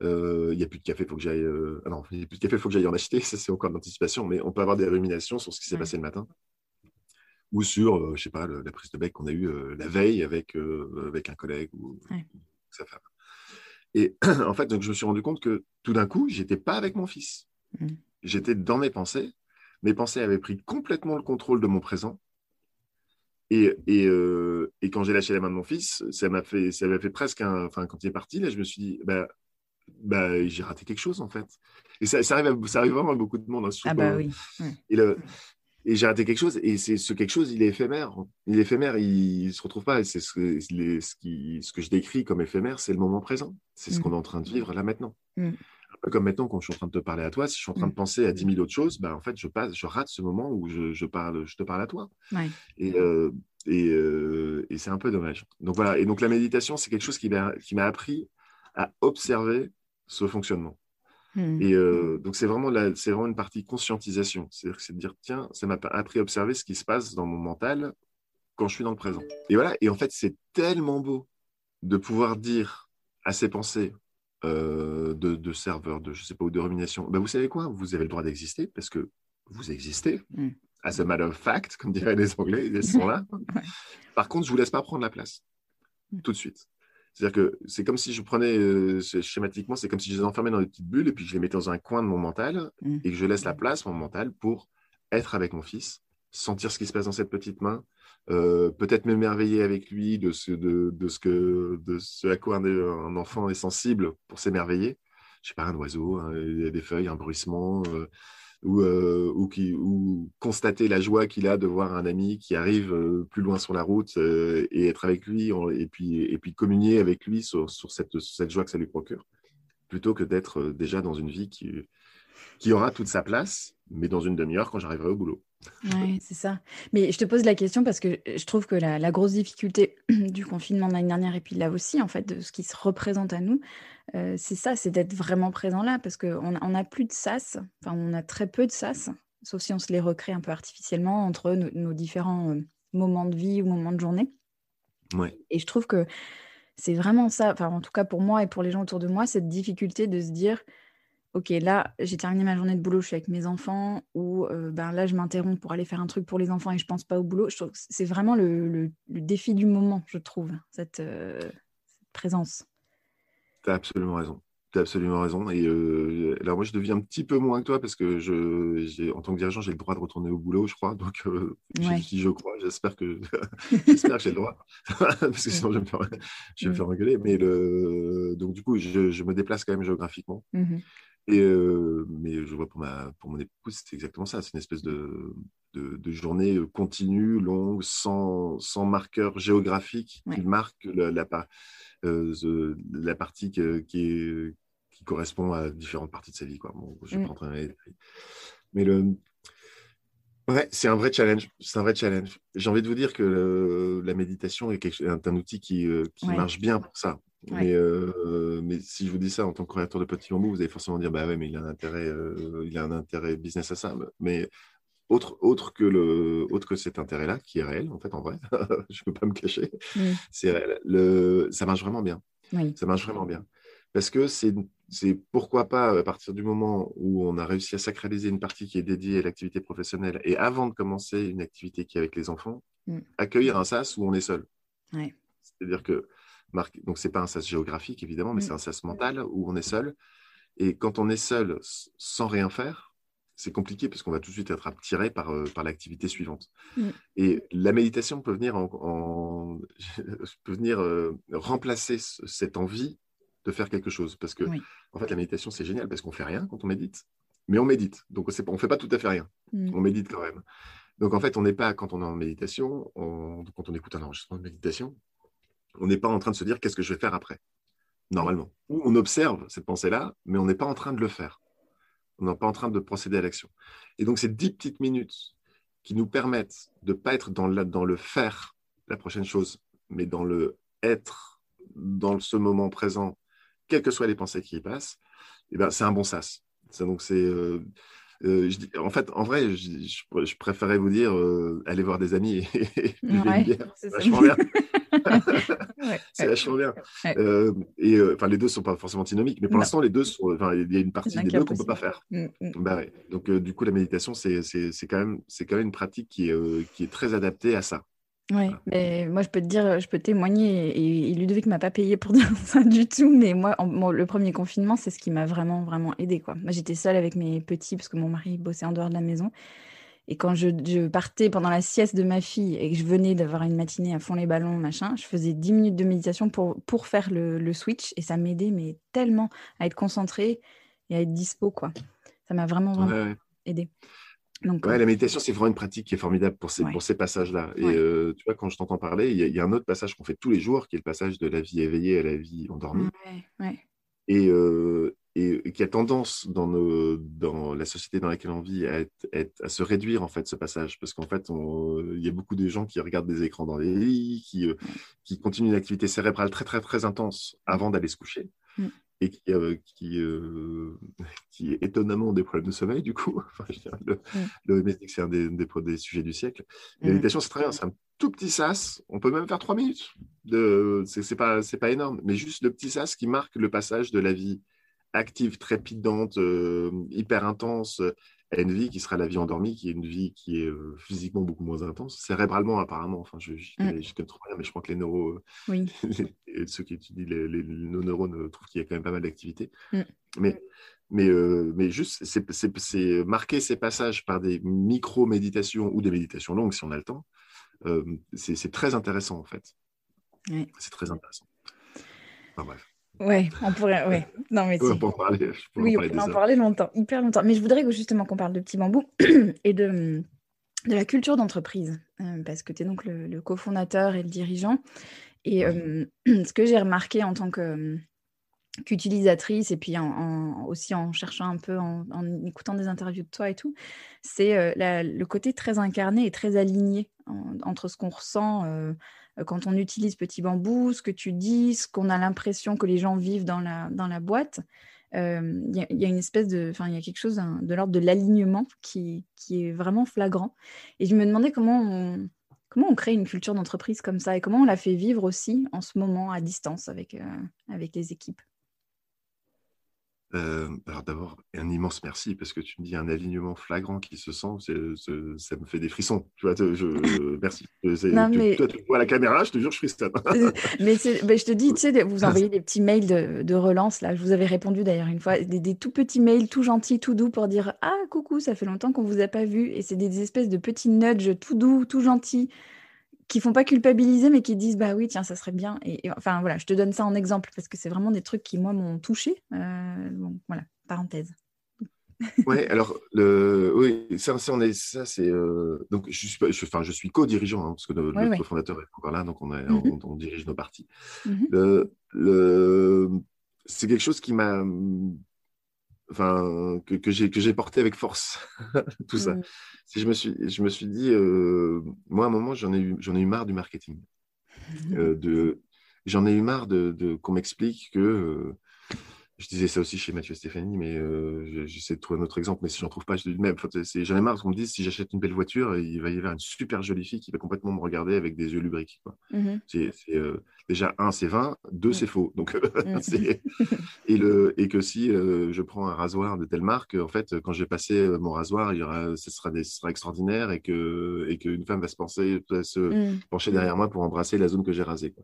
Il n'y a plus de café, il faut que j'aille. Ah non, il n'y a plus de café, il faut que j'aille en acheter. Ça, c'est encore d'anticipation, mais on peut avoir des ruminations sur ce qui s'est passé le matin ou sur, je sais pas, la prise de bec qu'on a eue la veille avec, avec un collègue ou sa femme. Et en fait, donc, je me suis rendu compte que tout d'un coup, j'étais pas avec mon fils. Mm. J'étais dans mes pensées. Mes pensées avaient pris complètement le contrôle de mon présent. Et, et, euh, et quand j'ai lâché la main de mon fils, ça m'a fait, ça m'a fait presque un. Enfin, quand il est parti, là, je me suis dit, bah, bah j'ai raté quelque chose en fait. Et ça, ça, arrive, ça arrive vraiment à beaucoup de monde. Hein, ah bah oui. Et le, et j'ai raté quelque chose et c'est ce quelque chose il est éphémère il est éphémère il, ne se retrouve pas et c'est ce que ce, qui, ce que je décris comme éphémère c'est le moment présent. C'est ce mm. qu'on est en train de vivre là maintenant. Mm. un peu comme maintenant quand je suis en train de te parler à toi si je suis en train de mm. penser à 10 000 autres choses ben en fait je passe je rate ce moment où je, je parle je te parle à toi. Et euh, et, euh, et c'est un peu dommage. Donc voilà et donc la méditation c'est quelque chose qui m'a qui m'a appris à observer ce fonctionnement Hmm. Et euh, donc, c'est vraiment, c'est vraiment une partie conscientisation. C'est-à-dire que c'est de dire, tiens, ça m'a appris à observer ce qui se passe dans mon mental quand je suis dans le présent. Et voilà. Et en fait, c'est tellement beau de pouvoir dire à ses pensées euh, de, de, serveur, de je sais pas, ou de rumination, ben, vous savez quoi? Vous avez le droit d'exister parce que vous existez. Hmm. As a matter of fact, comme diraient les Anglais, ils sont là. Par contre, je vous laisse pas prendre la place hmm. tout de suite. C'est-à-dire que c'est comme si je prenais, euh, schématiquement, c'est comme si je les enfermais dans des petites bulles et puis je les mettais dans un coin de mon mental mmh. et que je laisse la place, mon mental, pour être avec mon fils, sentir ce qui se passe dans cette petite main, euh, peut-être m'émerveiller avec lui de ce, de, de, ce que, de ce à quoi un, enfant est sensible pour s'émerveiller. Je sais pas, un oiseau, des feuilles, un bruissement, euh, ou, euh, ou, qui, ou constater la joie qu'il a de voir un ami qui arrive euh, plus loin sur la route euh, et être avec lui et puis, et puis communier avec lui sur, sur cette, cette, joie que ça lui procure, plutôt que d'être déjà dans une vie qui, qui aura toute sa place, mais dans une demi-heure quand j'arriverai au boulot. Oui, c'est ça. Mais je te pose la question parce que je trouve que la, la grosse difficulté du confinement l'année dernière et puis là aussi, en fait, de ce qui se représente à nous, euh, c'est ça, c'est d'être vraiment présent là parce qu'on n'a on plus de sas, enfin, on a très peu de sas, sauf si on se les recrée un peu artificiellement entre nos, différents euh, moments de vie ou moments de journée. Ouais. Et je trouve que c'est vraiment ça, enfin, en tout cas pour moi et pour les gens autour de moi, cette difficulté de se dire ok, là, j'ai terminé ma journée de boulot, je suis avec mes enfants, ou euh, ben, là, je m'interromps pour aller faire un truc pour les enfants et je pense pas au boulot. Je trouve c'est vraiment le, défi du moment, je trouve, cette, euh, présence. Tu as absolument raison. Tu as absolument raison. Et euh, alors, moi, je deviens un petit peu moins que toi parce que, je, en tant que dirigeant, j'ai le droit de retourner au boulot, je crois. Donc, si je crois, j'espère que, j'espère que j'ai le droit. parce que sinon, je vais me faire, je vais me faire engueuler. Mais le, donc, du coup, je, me déplace quand même géographiquement. Mmh et, mais je vois pour, ma, pour mon épouse, c'est exactement ça. C'est une espèce de, de, journée continue, longue, sans, sans marqueur géographique qui marque la, la, la partie qui, est, qui correspond à différentes parties de sa vie. Quoi. Bon, je mmh. Mais le, Ouais, c'est un vrai challenge. C'est un vrai challenge. J'ai envie de vous dire que la méditation est, quelque, est, un outil qui, qui marche bien pour ça. Mais, euh, mais, si je vous dis ça en tant que créateur de petits bambous, vous allez forcément dire bah ouais, mais il a un intérêt, euh, il a un intérêt business à ça. Mais autre, autre, que, le, autre que cet intérêt-là, qui est réel, en fait, en vrai, je ne peux pas me cacher, mmh. c'est réel. Le, ça marche vraiment bien. Ça marche vraiment bien. Parce que c'est pourquoi pas, à partir du moment où on a réussi à sacraliser une partie qui est dédiée à l'activité professionnelle et avant de commencer une activité qui est avec les enfants, mmh. accueillir un SAS où on est seul. C'est-à-dire que donc, ce n'est pas un sas géographique, évidemment, mais c'est mm. un sas mental où on est seul. Et quand on est seul sans rien faire, c'est compliqué parce qu'on va tout de suite être attiré par, euh, par l'activité suivante. Mm. Et la méditation peut venir, en, peut venir euh, remplacer cette envie de faire quelque chose. Parce que, en fait, la méditation, c'est génial parce qu'on ne fait rien quand on médite, mais on médite. Donc, on ne fait pas tout à fait rien. On médite quand même. Donc, en fait, on n'est pas, quand on est en méditation, quand on écoute un enregistrement de méditation, on n'est pas en train de se dire qu'est-ce que je vais faire après, normalement. Ou on observe cette pensée-là, mais on n'est pas en train de le faire. On n'est pas en train de procéder à l'action. Et donc, ces dix petites minutes qui nous permettent de ne pas être dans, dans le faire, la prochaine chose, mais dans le être, dans ce moment présent, quelles que soient les pensées qui y passent, eh ben, c'est un bon sas. Donc, c'est. Euh, euh, je, en fait, en vrai, je, préférais vous dire euh, allez voir des amis et, ouais, C'est vachement bien. c'est vachement bien. Euh, et enfin, les deux ne sont pas forcément antinomiques, mais pour l'instant, les deux sont. Il y a une partie des deux qu'on ne peut pas faire. Mm, mm. Bah, Donc, du coup, la méditation, c'est quand même, c'est quand même une pratique qui est, qui est très adaptée à ça. Oui, mais moi je peux te dire, je peux témoigner, et, Ludovic m'a pas payé pour dire ça du tout, mais moi, le premier confinement, c'est ce qui m'a vraiment, vraiment aidé. Moi, j'étais seule avec mes petits, parce que mon mari bossait en dehors de la maison. Et quand je, partais pendant la sieste de ma fille et que je venais d'avoir une matinée à fond les ballons, machin, je faisais 10 minutes de méditation pour, pour faire le, switch, et ça m'aidait, mais tellement à être concentrée et à être dispo, quoi. Ça m'a vraiment, vraiment aidé. Donc, ouais, la méditation, c'est vraiment une pratique qui est formidable pour ces, pour ces passages-là. Et euh, tu vois, quand je t'entends parler, il y, a un autre passage qu'on fait tous les jours, qui est le passage de la vie éveillée à la vie endormie. Et, euh, et, qui a tendance dans, nos, dans la société dans laquelle on vit à, être, à se réduire, en fait, ce passage. Parce qu'en fait, il y a beaucoup de gens qui regardent des écrans dans les lits, qui, euh, qui continuent une activité cérébrale très, très, très intense avant d'aller se coucher. Mm et qui, euh, qui, euh, qui, étonnamment des problèmes de sommeil, du coup. Enfin, je dirais, le, mmh. c'est un des, des, sujets du siècle. L'éducation, c'est très bien, c'est un tout petit sas. On peut même faire trois minutes. De, c'est, pas, c'est pas énorme, mais juste le petit sas qui marque le passage de la vie active, trépidante, euh, hyper intense, à une vie qui sera la vie endormie, qui est une vie qui est euh, physiquement beaucoup moins intense, cérébralement apparemment. Enfin, je ne connais trop rien, mais je crois que les, neuro, ceux qui étudient les, nos neurones trouvent qu'il y a quand même pas mal d'activité. Mm. Mais, mais, euh, mais juste, c'est marquer ces passages par des micro-méditations ou des méditations longues si on a le temps. Euh, c'est très intéressant en fait. C'est très intéressant. Enfin bref. Ouais, on pourrait. Ouais. Non, mais on peut en parler. oui, on pourrait en parler longtemps, hyper longtemps. Mais je voudrais que justement qu'on parle de petits bambous et de, de la culture d'entreprise, euh, parce que tu es donc le, cofondateur et le dirigeant. Et euh, ce que j'ai remarqué en tant que qu'utilisatrice et puis en, aussi en cherchant un peu, en, écoutant des interviews de toi et tout, c'est euh, le côté très incarné et très aligné entre ce qu'on ressent quand on utilise Petit Bambou, ce que tu dis, ce qu'on a l'impression que les gens vivent dans la, boîte. Il y, a une espèce de, enfin, il y a quelque chose de l'ordre de l'alignement qui, est vraiment flagrant. Et je me demandais comment on, comment on crée une culture d'entreprise comme ça et comment on la fait vivre aussi en ce moment à distance avec, avec les équipes. Euh, alors d'abord, un immense merci parce que tu me dis un alignement flagrant qui se sent, ça me fait des frissons. Tu vois, je, merci. Non, mais... Toi, tu vois la caméra, je te jure, je frissonne. Euh, mais, mais, je te dis, tu sais, vous envoyez des petits mails de, relance là. Je vous avais répondu d'ailleurs une fois, des, tout petits mails, tout gentils, tout doux pour dire ah coucou, ça fait longtemps qu'on vous a pas vu. Et c'est des espèces de petits nudges tout doux, tout gentils qui font pas culpabiliser, mais qui disent bah oui, tiens, ça serait bien. Et, enfin voilà, je te donne ça en exemple parce que c'est vraiment des trucs qui moi m'ont touché. Euh, bon, voilà, parenthèse. ouais, alors le, oui, ça, on est, ça c'est euh, donc je suis, je, enfin, je suis co-dirigeant hein, parce que le, fondateur est encore là, donc on, on, dirige nos parties. Mm-hmm. le, le c'est quelque chose qui m'a enfin, que, que j'ai porté avec force, tout ça. Mm. Si je, me suis, je me suis dit, euh, moi, à un moment, j'en ai, eu, ai eu marre du marketing. Euh, de, j'en ai eu marre de, de qu'on m'explique que euh, je disais ça aussi chez Mathieu Stéphanie, mais euh, j'essaie de trouver un autre exemple. Mais si j'en trouve pas, je dis même. J'en ai marre qu'on me dise si j'achète une belle voiture, il va y avoir une super jolie fille qui va complètement me regarder avec des yeux lubriques. Mmh euh, déjà un, c'est 20, deux, mmh. c'est faux. Donc, mmh. et, le, et que si euh, je prends un rasoir de telle marque, en fait, quand j'ai passé mon rasoir, il y aura, ce, sera des, ce sera extraordinaire et que et qu'une femme va se penser, se pencher derrière moi pour embrasser la zone que j'ai rasée.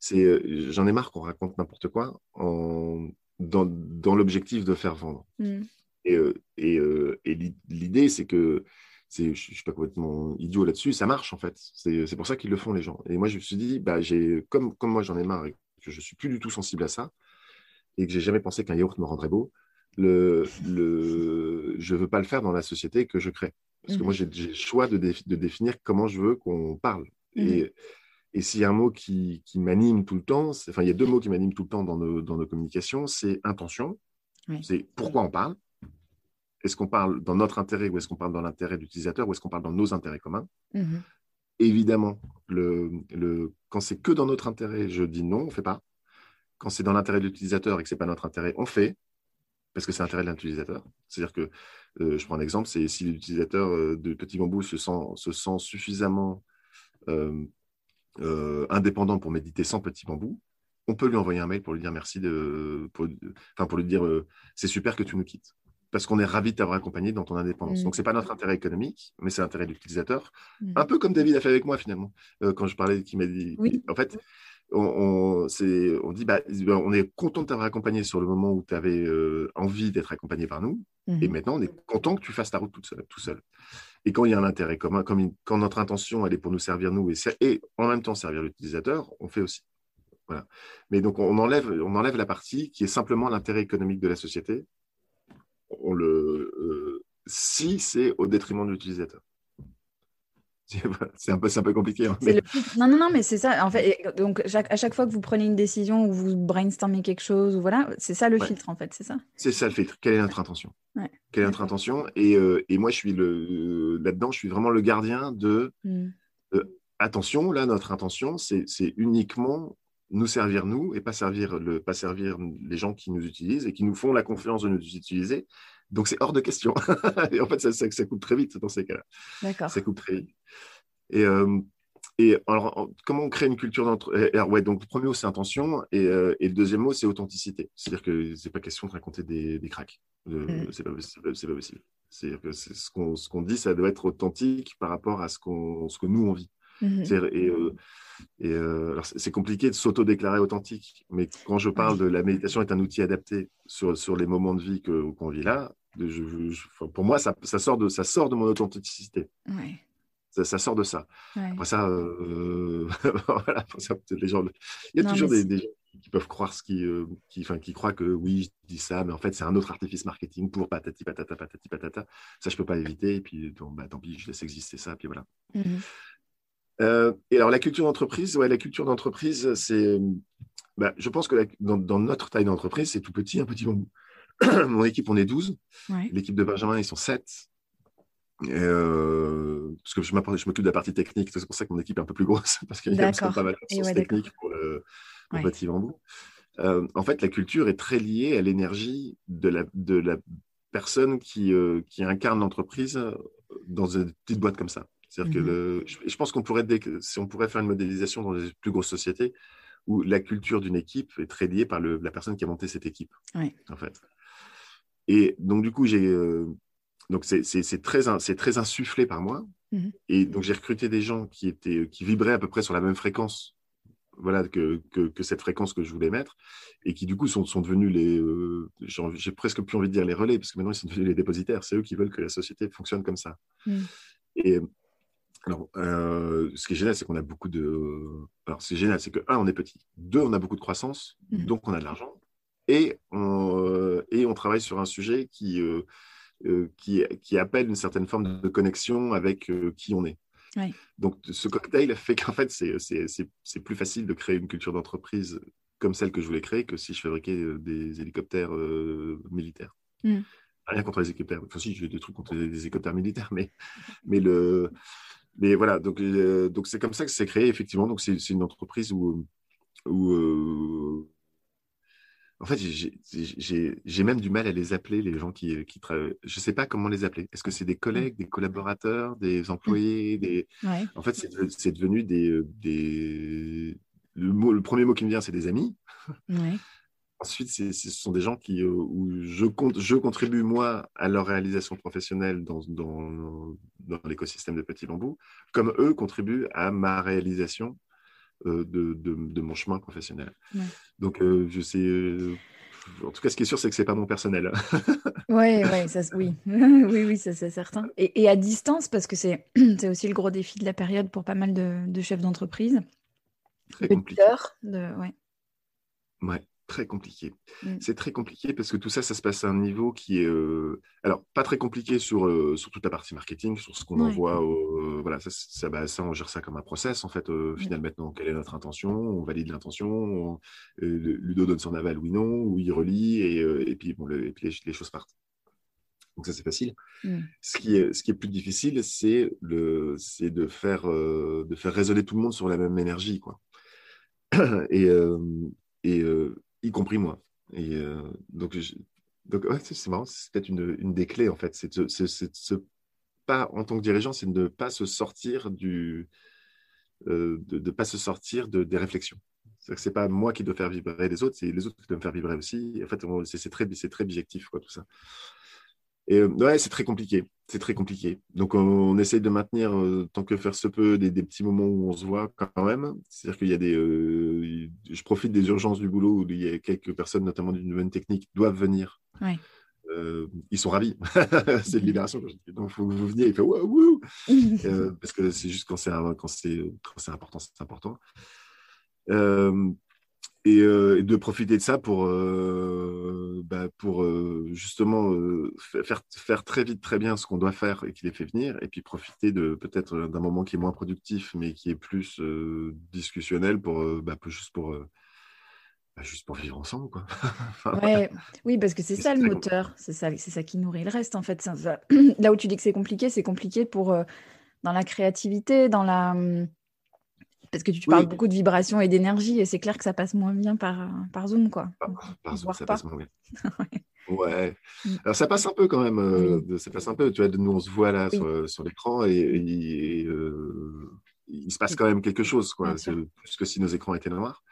J'en ai marre qu'on raconte n'importe quoi en dans, dans l'objectif de faire vendre. Mm. Et, euh, et, euh, et l'idée, c'est que je ne suis pas complètement idiot là-dessus, ça marche en fait. C'est pour ça qu'ils le font les gens. Et moi, je me suis dit, bah, comme, comme moi j'en ai marre et que je suis plus du tout sensible à ça, et que j'ai jamais pensé qu'un yaourt me rendrait beau, le, le, je ne veux pas le faire dans la société que je crée. Parce que moi, mm. j'ai le choix de, de, définir comment je veux qu'on parle. Mm. Et, et s'il y a un mot qui, m'anime tout le temps, enfin, il y a deux mots qui m'animent tout le temps dans nos, dans nos communications, c'est intention, c'est pourquoi on parle. Est-ce qu'on parle dans notre intérêt ou est-ce qu'on parle dans l'intérêt de l'utilisateur ou est-ce qu'on parle dans nos intérêts communs? Mm-hmm. Évidemment, le, le, quand c'est que dans notre intérêt, je dis non, on ne fait pas. Quand c'est dans l'intérêt de l'utilisateur et que ce n'est pas notre intérêt, on fait, parce que c'est l'intérêt de l'utilisateur. C'est-à-dire que, euh, je prends un exemple, c'est si l'utilisateur euh, de Petit Bambou se sent, se sent suffisamment euh, euh, indépendant pour méditer sans petit bambou, on peut lui envoyer un mail pour lui dire merci de, pour, enfin pour lui dire euh, c'est super que tu nous quittes parce qu'on est ravi de t'avoir accompagné dans ton indépendance. Donc, Donc, c'est pas notre intérêt économique, mais c'est l'intérêt de l'utilisateur. Mm. Un peu comme David a fait avec moi, finalement, euh, quand je parlais, qui m'a dit. En fait, on, on, on dit bah, on est content de t'avoir accompagné sur le moment où tu avais envie d'être accompagné par nous. Mm. Et maintenant, on est content que tu fasses ta route toute seule, tout seul. Et quand il y a un intérêt commun, quand notre intention elle est pour nous servir nous et, en même temps servir l'utilisateur, on fait aussi. Voilà. Mais donc on enlève, on enlève la partie qui est simplement l'intérêt économique de la société. On le, euh, si c'est au détriment de l'utilisateur. C'est un, peu, un peu compliqué. Hein, non, non, non, mais c'est ça. En fait, donc, à chaque fois que vous prenez une décision ou vous brainstormez quelque chose, ou voilà, c'est ça le filtre, en fait, c'est ça? C'est ça le filtre. Quelle est notre intention? Quelle est notre intention? Et, euh, et, moi, je suis le, là-dedans, je suis vraiment le gardien de hmm. attention, là, notre intention, c'est uniquement nous servir nous et pas servir, le, pas servir les gens qui nous utilisent et qui nous font la confiance de nous utiliser donc, c'est hors de question. et en fait, ça, ça, coupe très vite dans ces cas-là. D'accord. Ça coupe très vite. Et, euh, et alors, comment on crée une culture d'entre... Ouais, donc, le premier mot, c'est intention. Et, euh, et, le deuxième mot, c'est authenticité. C'est-à-dire que ce n'est pas question de raconter des, des cracks. Mm. Ce n'est pas, pas, possible. C'est-à-dire que ce qu'on ce qu'on dit, ça doit être authentique par rapport à ce, qu'on ce que nous, on vit. Mhm. Et, et c'est compliqué de s'auto-déclarer authentique, mais quand je parle de la méditation est un outil adapté sur, sur les moments de vie qu'on vit là, pour moi, ça, ça, sort de, ça sort de mon authenticité. Ça, sort de ça. Après ça, voilà, les gens, il y a toujours des, gens qui peuvent croire ce qui, qui, enfin, qui croient que oui, je dis ça, mais en fait, c'est un autre artifice marketing pour patati patata, patati patata. Ça, je peux pas l'éviter. Et puis, bah, tant pis, je laisse exister ça. Puis voilà. Mmh et alors, la culture d'entreprise, ouais, la culture d'entreprise, c'est, bah, je pense que dans, dans, notre taille d'entreprise, c'est tout petit, un petit bambou. Mon équipe, on est 12. L'équipe de Benjamin, ils sont 7. Euh, parce que je m'occupe de la partie technique, c'est pour ça que mon équipe est un peu plus grosse, parce qu'il y a pas mal de ressources techniques pour le, petit bambou. Euh, en fait, la culture est très liée à l'énergie de la, de la personne qui, euh, qui incarne l'entreprise dans une petite boîte comme ça. C'est-à-dire que mmh je, je, pense qu'on pourrait, si on pourrait faire une modélisation dans les plus grosses sociétés, où la culture d'une équipe est très liée par le, la personne qui a monté cette équipe. En fait. Et donc, du coup, j'ai. Euh, donc, c'est très, très insufflé par moi. Mhm. Et donc, j'ai recruté des gens qui, étaient, qui vibraient à peu près sur la même fréquence voilà, que, que, cette fréquence que je voulais mettre, et qui du coup sont, sont devenus les, euh, j'ai presque plus envie de dire les relais, parce que maintenant ils sont devenus les dépositaires, c'est eux qui veulent que la société fonctionne comme ça. Mhm. Et alors, euh, ce qui est génial, c'est qu'on a beaucoup de, alors c'est génial, c'est que un, on est petit, deux, on a beaucoup de croissance, mhm. donc on a de l'argent, et on, euh, et on travaille sur un sujet qui, euh, euh, qui, qui, appelle une certaine forme de connexion avec qui on est. Donc, ce cocktail fait qu'en fait, c'est plus facile de créer une culture d'entreprise comme celle que je voulais créer que si je fabriquais des hélicoptères militaires. Mm. Rien contre les hélicoptères. Enfin, si, j'ai des trucs contre les hélicoptères militaires, mais, mais, le, mais voilà. Donc, donc c'est comme ça que c'est créé, effectivement. Donc, c'est une entreprise où, où en fait, j'ai même du mal à les appeler, les gens qui, qui travaillent. Je ne sais pas comment les appeler. Est-ce que c'est des collègues, des collaborateurs, des mmh. employés des... En fait, c'est devenu des, des... Le, premier mot qui me vient, c'est des amis. Ensuite, ce sont des gens qui, euh, où je, compte, je contribue, moi, à leur réalisation professionnelle dans, dans, dans l'écosystème de Petit Bambou, comme eux contribuent à ma réalisation euh, de, de, mon chemin professionnel. Donc, euh, je sais. Euh, en tout cas, ce qui est sûr, c'est que c'est pas mon personnel. ouais, ouais, ça, oui, oui, oui, ça c'est certain. Et, et, à distance, parce que c'est aussi le gros défi de la période pour pas mal de, de chefs d'entreprise. Très compliqué. De, ouais. ouais très compliqué. Mm. C'est très compliqué parce que tout ça, ça se passe à un niveau qui est, euh, alors pas très compliqué sur, euh, sur toute la partie marketing, sur ce qu'on envoie. Euh, voilà, ça, ça, bah, ça, on gère ça comme un process en fait. Au final, maintenant, quelle est notre intention On valide l'intention. Ludo donne son aval, oui non, ou il relie et, et puis bon, et puis les, choses partent. Donc ça, c'est facile. Mm. Ce, qui est, ce qui est plus difficile, c'est le, c'est de faire, de faire résonner tout le monde sur la même énergie, quoi. et, et, y compris moi. Et euh, donc, donc c'est marrant, c'est peut-être une, une, des clés en fait, c'est de, pas en tant que dirigeant, c'est de ne pas se sortir du, euh, de ne pas se sortir de, des réflexions. C'est pas moi qui dois faire vibrer les autres, c'est les autres qui doivent me faire vibrer aussi. En fait, c'est très, c'est très objectif quoi tout ça. Et euh, ouais, c'est très compliqué. C'est très compliqué. Donc, on, essaye de maintenir, euh, tant que faire se peut, des, petits moments où on se voit quand même. C'est-à-dire qu'il y a des. Euh, je profite des urgences du boulot où il y a quelques personnes, notamment d'une nouvelle technique, doivent venir. ils sont ravis. c'est une libération. Donc, il faut que vous veniez. Il fait waouh, Parce que c'est juste quand c'est important, c'est important. Euh, et, de profiter de ça pour, euh, bah, pour euh, justement faire, faire très vite, très bien ce qu'on doit faire et qui les fait venir, et puis profiter de peut-être d'un moment qui est moins productif, mais qui est plus discussionnel pour, bah, juste pour bah, juste pour vivre ensemble. Quoi. ouais, oui, parce que c'est ça le moteur, c'est ça, ça qui nourrit le reste en fait. Là où tu dis que c'est compliqué, c'est compliqué pour dans la créativité, dans la hum, parce que tu parles beaucoup de vibrations et d'énergie, et c'est clair que ça passe moins bien par, par Zoom, quoi. Par, Zoom, ça passe moins bien. ouais. Mm. Alors ça passe un peu quand même. Euh, ça passe un peu. Tu vois, nous on se voit là sur, sur l'écran et, euh, il se passe quand même quelque chose, quoi. Plus que si nos écrans étaient noirs.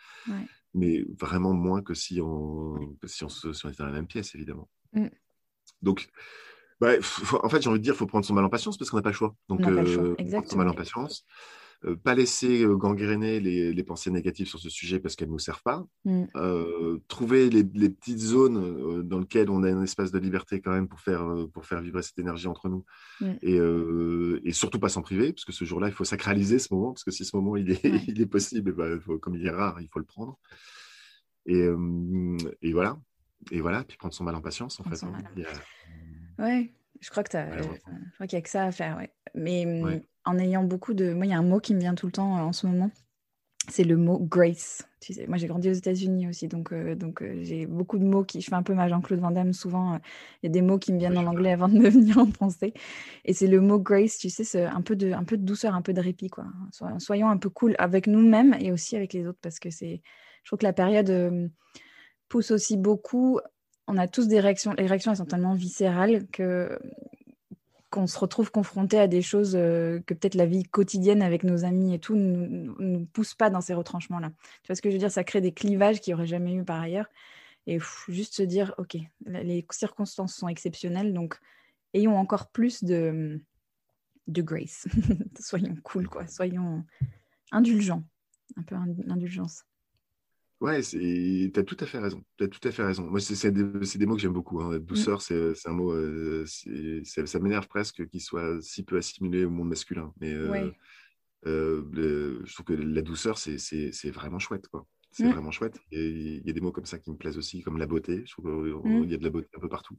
Mais vraiment moins que si on, si on, se, était dans la même pièce, évidemment. Mm. Donc, bah, en fait, j'ai envie de dire, il faut prendre son mal en patience parce qu'on n'a pas le choix. Donc, on euh, prendre son mal en patience. Euh, pas laisser euh, gangréner les, pensées négatives sur ce sujet parce qu'elles ne nous servent pas. Mm. Euh, trouver les, petites zones dans lesquelles on a un espace de liberté quand même pour faire, pour faire vibrer cette énergie entre nous. Mm. Et, surtout pas s'en priver, parce que ce jour-là, il faut sacraliser ce moment, parce que si ce moment il est, il est possible, eh ben, comme il est rare, il faut le prendre. Et, et, voilà. Et voilà, puis prendre son mal en patience, en fait. Hein. je crois que tu as, je crois qu'il n'y a que ça à faire. Ouais. Mais hum, en ayant beaucoup de. Moi, il y a un mot qui me vient tout le temps euh, en ce moment. C'est le mot grace. Tu sais, moi, j'ai grandi aux États-Unis aussi, donc, euh, donc euh, j'ai beaucoup de mots qui. Je fais un peu ma Jean-Claude Van Damme souvent. Il y a des mots qui me viennent en anglais avant de me venir en français. Et c'est le mot grace, tu sais, un peu, de, un peu de douceur, un peu de répit, quoi. Soyons un peu cool avec nous-mêmes et aussi avec les autres, parce que c'est. Je trouve que la période pousse aussi beaucoup. On a tous des réactions. Les réactions, elles sont tellement viscérales que qu'on se retrouve confronté à des choses euh, que peut-être la vie quotidienne avec nos amis et tout ne nous, pousse pas dans ces retranchements-là. Tu vois ce que je veux dire? Ça crée des clivages qu'il n'y aurait jamais eu par ailleurs. Et juste se dire, OK, les circonstances sont exceptionnelles, donc ayons encore plus de, de grace. soyons cool, quoi. Soyons indulgents. Un peu d'indulgence. Ouais, tu as tout à fait raison. Tu as tout à fait raison. Moi, c'est des, des, mots que j'aime beaucoup. Hein. Mmh. Douceur, c'est un mot, euh, ça m'énerve presque qu'il soit si peu assimilé au monde masculin. Mais euh, euh, je trouve que la douceur, c'est vraiment chouette. C'est mmh. vraiment chouette. Et il y a des mots comme ça qui me plaisent aussi, comme la beauté. Je trouve qu'il mmh. y a de la beauté un peu partout.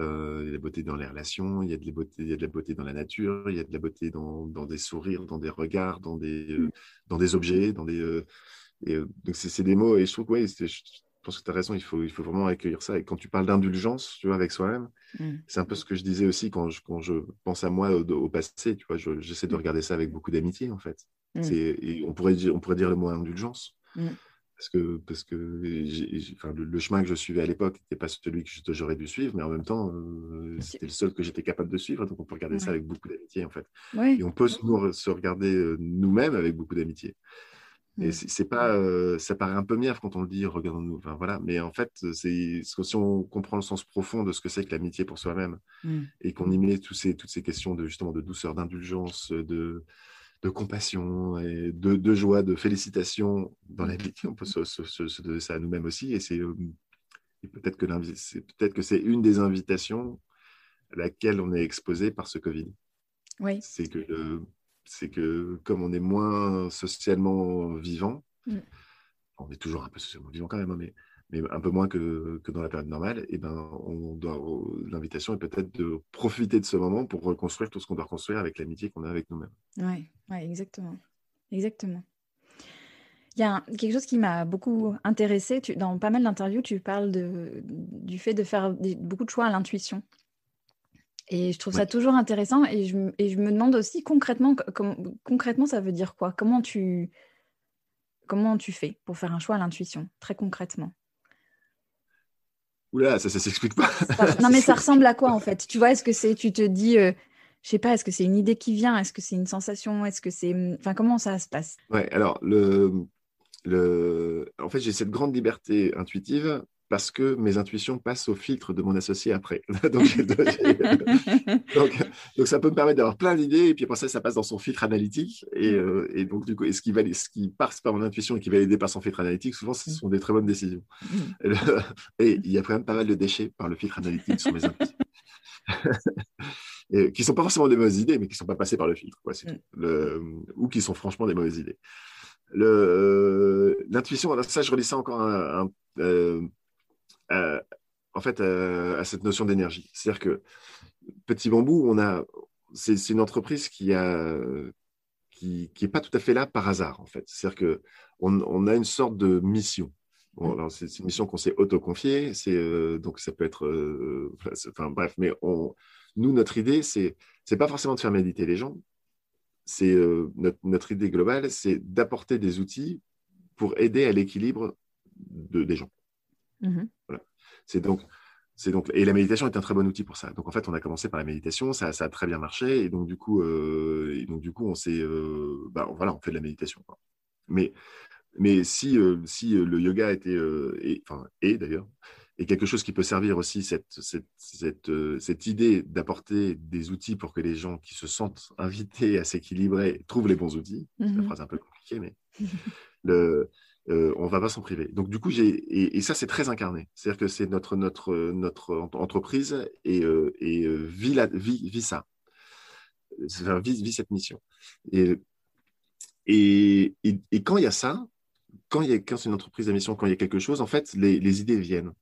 il y a de la beauté dans les relations, il y, a de la beauté, il y a de la beauté dans la nature, il y a de la beauté dans, dans des sourires, dans des regards, dans des, dans des objets, dans des et euh, donc, c'est des mots, et je trouve que ouais, je pense que tu as raison, il faut, il faut vraiment accueillir ça. Et quand tu parles d'indulgence, tu vois, avec soi-même, mmh. c'est un peu ce que je disais aussi quand je, quand je pense à moi au, passé, tu vois, j'essaie de mmh. regarder ça avec beaucoup d'amitié, en fait. Et on, pourrait dire, on pourrait dire le mot indulgence. Parce que, parce que le, chemin que je suivais à l'époque n'était pas celui que j'aurais dû suivre, mais en même temps, euh, c'était le seul que j'étais capable de suivre. Donc, on peut regarder ça avec beaucoup d'amitié, en fait. Et on peut se regarder euh, nous-mêmes avec beaucoup d'amitié. Et mmh. c'est pas, euh, ça paraît un peu mièvre quand on le dit, regardons-nous. Enfin, voilà. Mais en fait, c'est si on comprend le sens profond de ce que c'est que l'amitié pour soi-même mmh. et qu'on y met tous ces, toutes ces questions de justement de douceur, d'indulgence, de, de compassion, et de, de, joie, de félicitations dans l'amitié, on peut se, se, donner ça à nous-mêmes aussi. Et c'est peut-être que peut-être que c'est une des invitations à laquelle on est exposé par ce Covid. Oui. C'est que c'est que comme on est moins socialement vivant, mm. on est toujours un peu socialement vivant quand même, hein, mais, mais un peu moins que, que dans la période normale, et eh ben on doit l'invitation est peut-être de profiter de ce moment pour reconstruire tout ce qu'on doit reconstruire avec l'amitié qu'on a avec nous-mêmes. Oui, ouais, exactement. Exactement. Il y a quelque chose qui m'a beaucoup intéressé. dans pas mal d'interviews, tu parles de, du fait de faire beaucoup de choix à l'intuition. Et je trouve ça toujours intéressant et je, et je, me demande aussi concrètement, concrètement, ça veut dire quoi? Comment tu, comment tu fais pour faire un choix à l'intuition, très concrètement? Oula, ça, ça s'explique pas. non, mais ça ressemble à quoi en fait? Tu vois, est-ce que c'est, tu te dis, euh, je sais pas, est-ce que c'est une idée qui vient? Est-ce que c'est une sensation? Est-ce que c'est, enfin, comment ça se passe? Ouais, alors le, le, en fait, j'ai cette grande liberté intuitive parce que mes intuitions passent au filtre de mon associé après. donc, donc, ça peut me permettre d'avoir plein d'idées, et puis après ça, ça passe dans son filtre analytique. Et, mm. euh, donc, du coup, ce, qui ce qui passe par mon intuition et qui va aider par son filtre analytique, souvent, ce mm. sont des très bonnes décisions. Mm. Et, il y a quand même pas mal de déchets par le filtre analytique sur mes intuitions. et, qui ne sont pas forcément des mauvaises idées, mais qui ne sont pas passées par le filtre, quoi, le, ou qui sont franchement des mauvaises idées. L'intuition, ça, je relis ça encore un, euh, en fait, à cette notion d'énergie. C'est-à-dire que Petit Bambou, on a, c'est une entreprise qui a, qui, qui est pas tout à fait là par hasard, en fait. C'est-à-dire que on, on, a une sorte de mission. Bon, c'est une mission qu'on s'est auto-confiée, c'est euh, donc ça peut être, euh, enfin bref, mais on, nous notre idée c'est c'est pas forcément de faire méditer les gens, c'est euh, notre, notre, idée globale, c'est d'apporter des outils pour aider à l'équilibre de, des gens. Mmh c'est donc, c'est donc, et la méditation est un très bon outil pour ça. Donc en fait, on a commencé par la méditation, ça, ça a très bien marché, et donc du coup, euh, et donc du coup, on s'est, euh, bah, voilà, on fait de la méditation. Mais, mais si, euh, si le yoga était, et, enfin, et d'ailleurs, et quelque chose qui peut servir aussi, cette, cette, cette, cette idée d'apporter des outils pour que les gens qui se sentent invités à s'équilibrer trouvent les bons outils. C'est une Mhm. phrase un peu compliquée, mais le, euh, on ne va pas s'en priver. Donc, du coup, j'ai, et, et ça, c'est très incarné. C'est-à-dire que c'est notre, notre, notre ent- entreprise et, euh, et euh, vit, la, vit, vit ça, Enfin, vit, vit cette mission. Et, et, quand il y a ça, quand, il y a, quand c'est une entreprise à mission, quand il y a quelque chose, en fait, les, les idées viennent.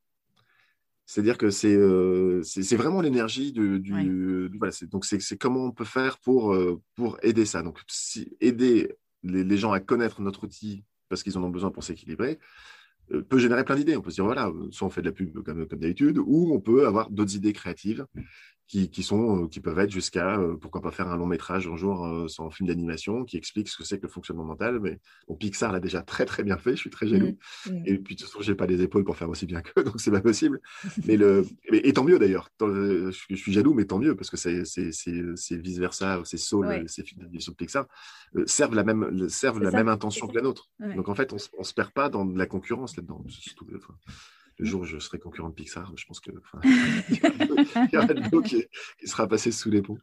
C'est-à-dire que c'est euh, c'est vraiment l'énergie du, du, Ouais. du- voilà, c'est- donc c'est comment on peut faire pour pour aider ça. Donc si, aider les, les gens à connaître notre outil parce qu'ils en ont besoin pour s'équilibrer euh, peut générer plein d'idées. On peut se dire voilà, soit on fait de la pub comme d'habitude, ou on peut avoir d'autres idées créatives qui, qui sont euh, qui peuvent être jusqu'à euh, pourquoi pas faire un long métrage un jour euh, sans film d'animation qui explique ce que c'est que le fonctionnement mental. Mais bon, Pixar l'a déjà très très bien fait. Je suis très jaloux. Mhm. Et puis, de toute façon, j'ai pas les épaules pour faire aussi bien qu'eux, donc c'est pas possible. Mais le, et, tant mieux d'ailleurs. Je, suis- jaloux, mais tant mieux, parce que c'est, vice versa, c'est Soul, Ouais. ces films d'animation de Pixar, euh, servent la même, servent la ça, même intention que la nôtre. Ouais. Donc en fait, on, on se perd pas dans de la concurrence là-dedans. Le jour où je serai concurrent de Pixar, je pense que il y aura de qui, qui sera passée sous les ponts.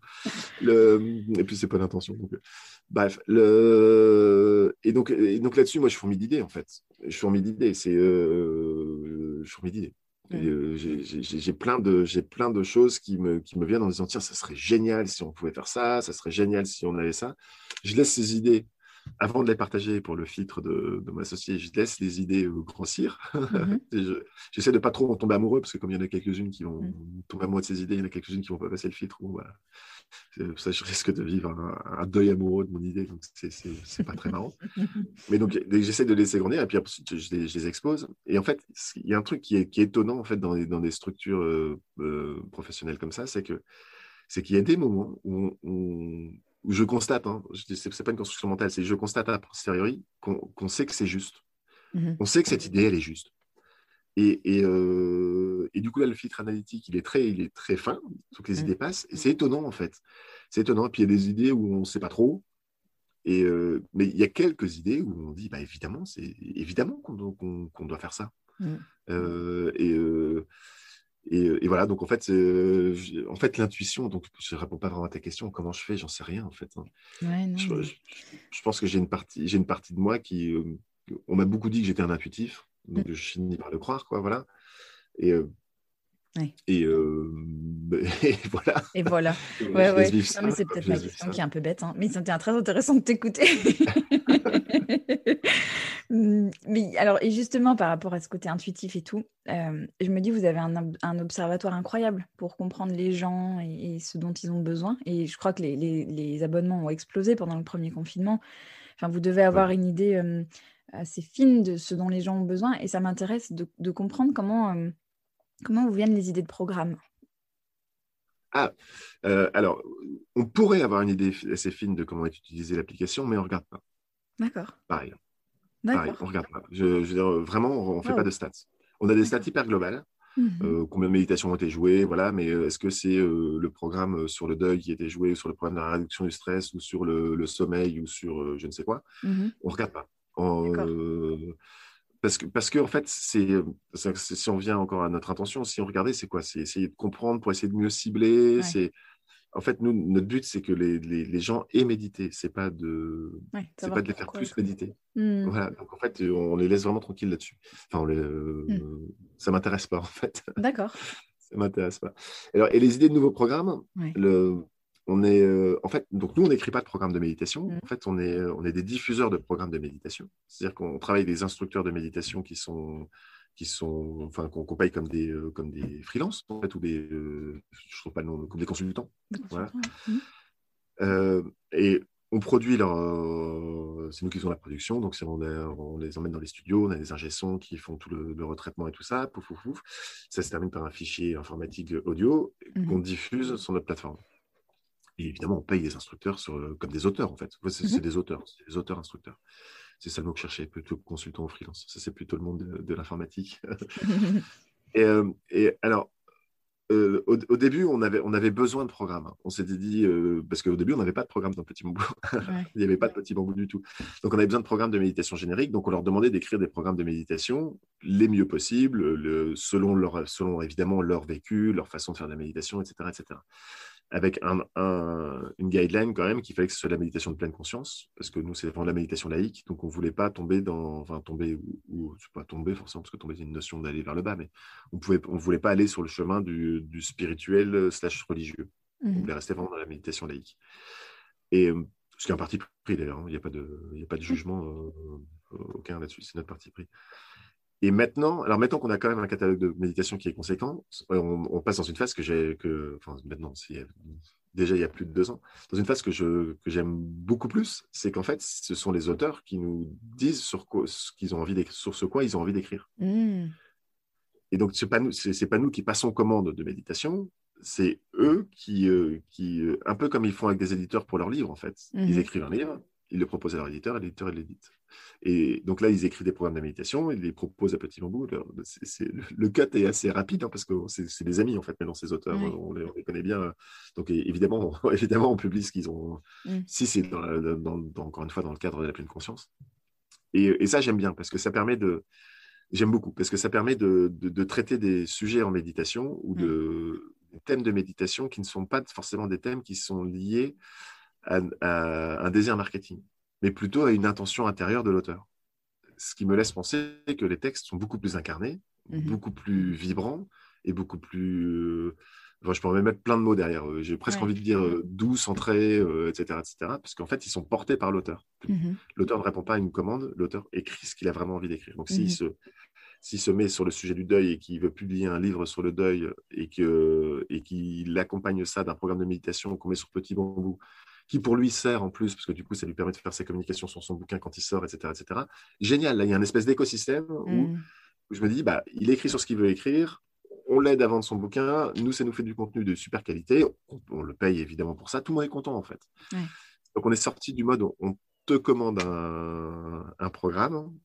Le, et puis c'est pas l'intention. Donc, euh, bref, le, et donc, et donc là-dessus, moi, je fourmille d'idées en fait. Je fourmille d'idées. C'est, euh, je fourmille d'idées. Et, euh, j'ai plein de j'ai plein de choses qui me qui me viennent en disant tiens ça serait génial si on pouvait faire ça ça serait génial si on avait ça je laisse ces idées avant de les partager pour le filtre de, de m'associer je laisse les idées euh, grossir Mhm. Et je- j'essaie de pas trop en tomber amoureux parce que comme il y en a quelques-unes qui vont Mm. tomber amoureux de ces idées il y en a quelques-unes qui vont pas passer le filtre ou voilà C'est- ça je risque de vivre un, un deuil amoureux de mon idée donc c'est pas très marrant mais donc, j'essaie de les laisser grandir et puis ensuite, je les, je les expose. Et en fait, il y a un truc qui est, qui est étonnant en fait, dans, des, dans des structures euh, euh, professionnelles comme ça, c'est que c'est qu'il y a des moments où, on- on- où je constate, hein, c'est c'est pas une construction mentale, c'est je constate a posteriori qu'on sait que c'est juste. Mhm. On sait que cette idée, elle est juste. Et, et, euh, et du coup, là, le filtre analytique, il est très, il est très fin, il faut que les Mm. idées passent. Et c'est étonnant, en fait. C'est étonnant. Et puis, il y a des idées où on ne sait pas trop. Et, euh, mais il y a quelques idées où on dit, bah, évidemment, c'est évidemment qu'on doit, faire ça. Mm. Euh, et, et, et voilà, donc en fait, je- en fait l'intuition, donc je ne réponds pas vraiment à ta question, comment je fais, j'en sais rien en fait. hein. Ouais, non, Je, mais- je- je pense que j'ai une partie, j'ai une partie de moi qui, euh, on m'a beaucoup dit que j'étais un intuitif, donc je finis par le croire, quoi, voilà. Et, euh, Ouais. et, euh, et voilà. Et voilà. Ouais, ouais. vivre Non, ça, mais c'est peut-être ma question ça. qui est un peu bête, hein. mais c'était très intéressant de t'écouter. Hum, Mais alors, et justement, par rapport à ce côté intuitif et tout, euh, je me dis, vous avez un, ob- un observatoire incroyable pour comprendre les gens et, et ce dont ils ont besoin. Et je crois que les, les- les abonnements ont explosé pendant le premier confinement. Enfin, vous devez avoir une idée euh, assez fine de ce dont les gens ont besoin. Et ça m'intéresse de, de comprendre comment, euh, comment vous viennent les idées de programme. Euh, alors, on pourrait avoir une idée assez fine de comment est utilisée l'application, mais on ne regarde pas. D'accord. Pareil. Pareil, on regarde pas. Je, je veux dire, vraiment, on ne fait Wow. pas de stats. On a des stats hyper globales. Mhm. Euh, combien de méditations ont été jouées, voilà, mais euh, est-ce que c'est euh, le programme euh, sur le deuil qui a été joué, ou sur le programme de la réduction du stress, ou sur le, le sommeil, ou sur euh, je ne sais quoi? Mhm. On regarde pas. Euh, parce que, parce que en fait, c'est, si on vient encore à notre intention, si on regardait, c'est quoi? C'est essayer de comprendre pour essayer de mieux cibler. Ouais. C'est, en fait, nous, notre but, c'est que les, les, les gens aient médité. C'est pas de, Ouais, c'est pas de les faire plus méditer. Mhm. Voilà. Donc en fait, on les laisse vraiment tranquilles là-dessus. Enfin, on les, euh, ça m'intéresse pas en fait. D'accord. Ça m'intéresse pas. Alors, et les idées de nouveaux programmes, Ouais. le, on est, euh, en fait, donc nous, on n'écrit pas de programme de méditation. Mm. En fait, on est, on est des diffuseurs de programmes de méditation. C'est-à-dire qu'on travaille avec des instructeurs de méditation qui sont, qui sont, enfin, qu'on paye comme des, euh, comme des freelances, en fait, ou des, euh, je trouve pas le nom, comme des consultants. Voilà. Mhm. Euh, et on produit leur, euh, c'est nous qui faisons la production, donc c'est- on, on les emmène dans les studios, on a des ingé qui font tout le, le retraitement et tout ça, pouf, pouf, pouf. Ça se termine par un fichier informatique audio Mhm. qu'on diffuse sur notre plateforme. Et évidemment, on paye les instructeurs sur, euh, comme des auteurs, en fait. Ouais, c'est des auteurs, des auteurs instructeurs. C'est ça le mot que je cherchais, plutôt consultant ou freelance. Ça, c'est plutôt le monde de, de l'informatique. et, euh, et alors, euh, au, début, on avait, on avait besoin de programmes. Hein. On s'était dit, euh, parce qu'au début, on n'avait pas de programme dans Petit Bambou. Il n'y avait pas de Petit Bambou du tout. Donc, on avait besoin de programmes de méditation génériques. Donc, on leur demandait d'écrire des programmes de méditation les mieux possibles, le, selon, leur, selon évidemment leur vécu, leur façon de faire de la méditation, etc. etc avec un, une guideline quand même qu'il fallait que ce soit de la méditation de pleine conscience, parce que nous, c'est vraiment de la méditation laïque, donc on ne voulait pas tomber dans, enfin tomber, ou, ou pas tomber forcément, parce que tomber c'est une notion d'aller vers le bas, mais on ne on voulait pas aller sur le chemin du, du spirituel euh, slash religieux. On mmh. voulait rester vraiment dans la méditation laïque. Et euh, ce qui est un parti pris d'ailleurs, hein. il n'y a, pas de, a pas de jugement euh, aucun là-dessus, c'est notre parti pris. Et maintenant, alors maintenant qu'on a quand même un catalogue de méditation qui est conséquent, on, passe dans une phase que j'ai, que, enfin maintenant, déjà il y a plus de deux ans, dans une phase que je que j'aime beaucoup plus, c'est qu'en fait, ce sont les auteurs qui nous disent sur quoi, ce qu'ils ont envie d'écrire, sur ce quoi ils ont envie d'écrire. Mmh. Et donc c'est pas nous, c'est, pas nous qui passons commande de méditation, c'est eux qui, euh, qui, euh, un peu comme ils font avec des éditeurs pour leurs livres en fait, ils mmh. écrivent un livre, ils le proposent à leur éditeur, et l'éditeur l'édite. Et donc là, ils écrivent des programmes de méditation, ils les proposent à Petit Bambou. le cut est assez rapide hein, parce que c'est des amis en fait, maintenant ces auteurs, on, les, connaît bien. Donc évidemment, on, évidemment, on publie ce qu'ils ont. Mm. Si c'est encore une fois dans le cadre de la pleine conscience. Et, ça, j'aime bien parce que ça permet de. J'aime beaucoup parce que ça permet de, de, traiter des sujets en méditation ou de mm. thèmes de méditation qui ne sont pas forcément des thèmes qui sont liés à un désir marketing mais plutôt à une intention intérieure de l'auteur. Ce qui me laisse penser que les textes sont beaucoup plus incarnés, mhm. beaucoup plus vibrants et beaucoup plus. Euh, je pourrais mettre plein de mots derrière. J'ai presque envie de dire euh, doux, centré, etc., etc. Parce qu'en fait, ils sont portés par l'auteur. Mhm. L'auteur ne répond pas à une commande, l'auteur écrit ce qu'il a vraiment envie d'écrire. Donc, s'il mhm. se s'il se met sur le sujet du deuil et qu'il veut publier un livre sur le deuil et qu'il et accompagne ça d'un programme de méditation qu'on met sur petit bambou qui pour lui sert en plus, parce que du coup, ça lui permet de faire ses communications sur son bouquin quand il sort, etc. etc. Génial, là, il y a un espèce d'écosystème où, mm. je me dis, bah, il écrit sur ce qu'il veut écrire, on l'aide à vendre son bouquin, nous, ça nous fait du contenu de super qualité, on, le paye évidemment pour ça, tout le monde est content en fait. Donc on est sorti du mode, on te commande un, programme,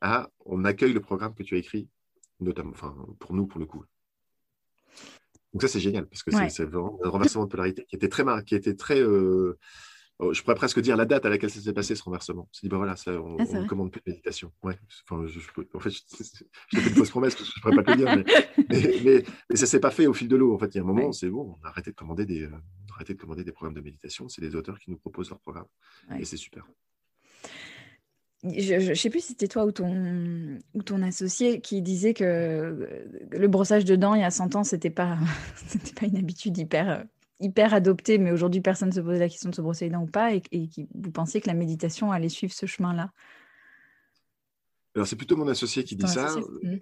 à on accueille le programme que tu as écrit, notamment, enfin, pour nous, pour le coup. Donc ça, c'est génial, parce que c'est vraiment un renversement de polarité qui était très, qui était très euh, oh, je pourrais presque dire la date à laquelle ça s'est passé, ce renversement. On s'est dit, bah voilà, ça, on, ah, ne commande plus de méditation. Ouais. Enfin, je, en fait, je, je, fait une fausse promesse, je ne pourrais pas te le dire, mais, mais, ça ne s'est pas fait au fil de l'eau. En fait, il y a un moment, c'est bon, on a arrêté de commander des, euh, arrêté de commander des programmes de méditation. C'est les auteurs qui nous proposent leurs programmes. Et c'est super je ne sais plus si c'était toi ou ton, ou ton associé qui disait que le brossage de dents il y a 100 ans, ce n'était pas, pas une habitude hyper, hyper adoptée, mais aujourd'hui personne ne se pose la question de se brosser les dents ou pas, et, et vous pensiez que la méditation allait suivre ce chemin-là? Alors c'est plutôt mon associé qui dit ça. Mmh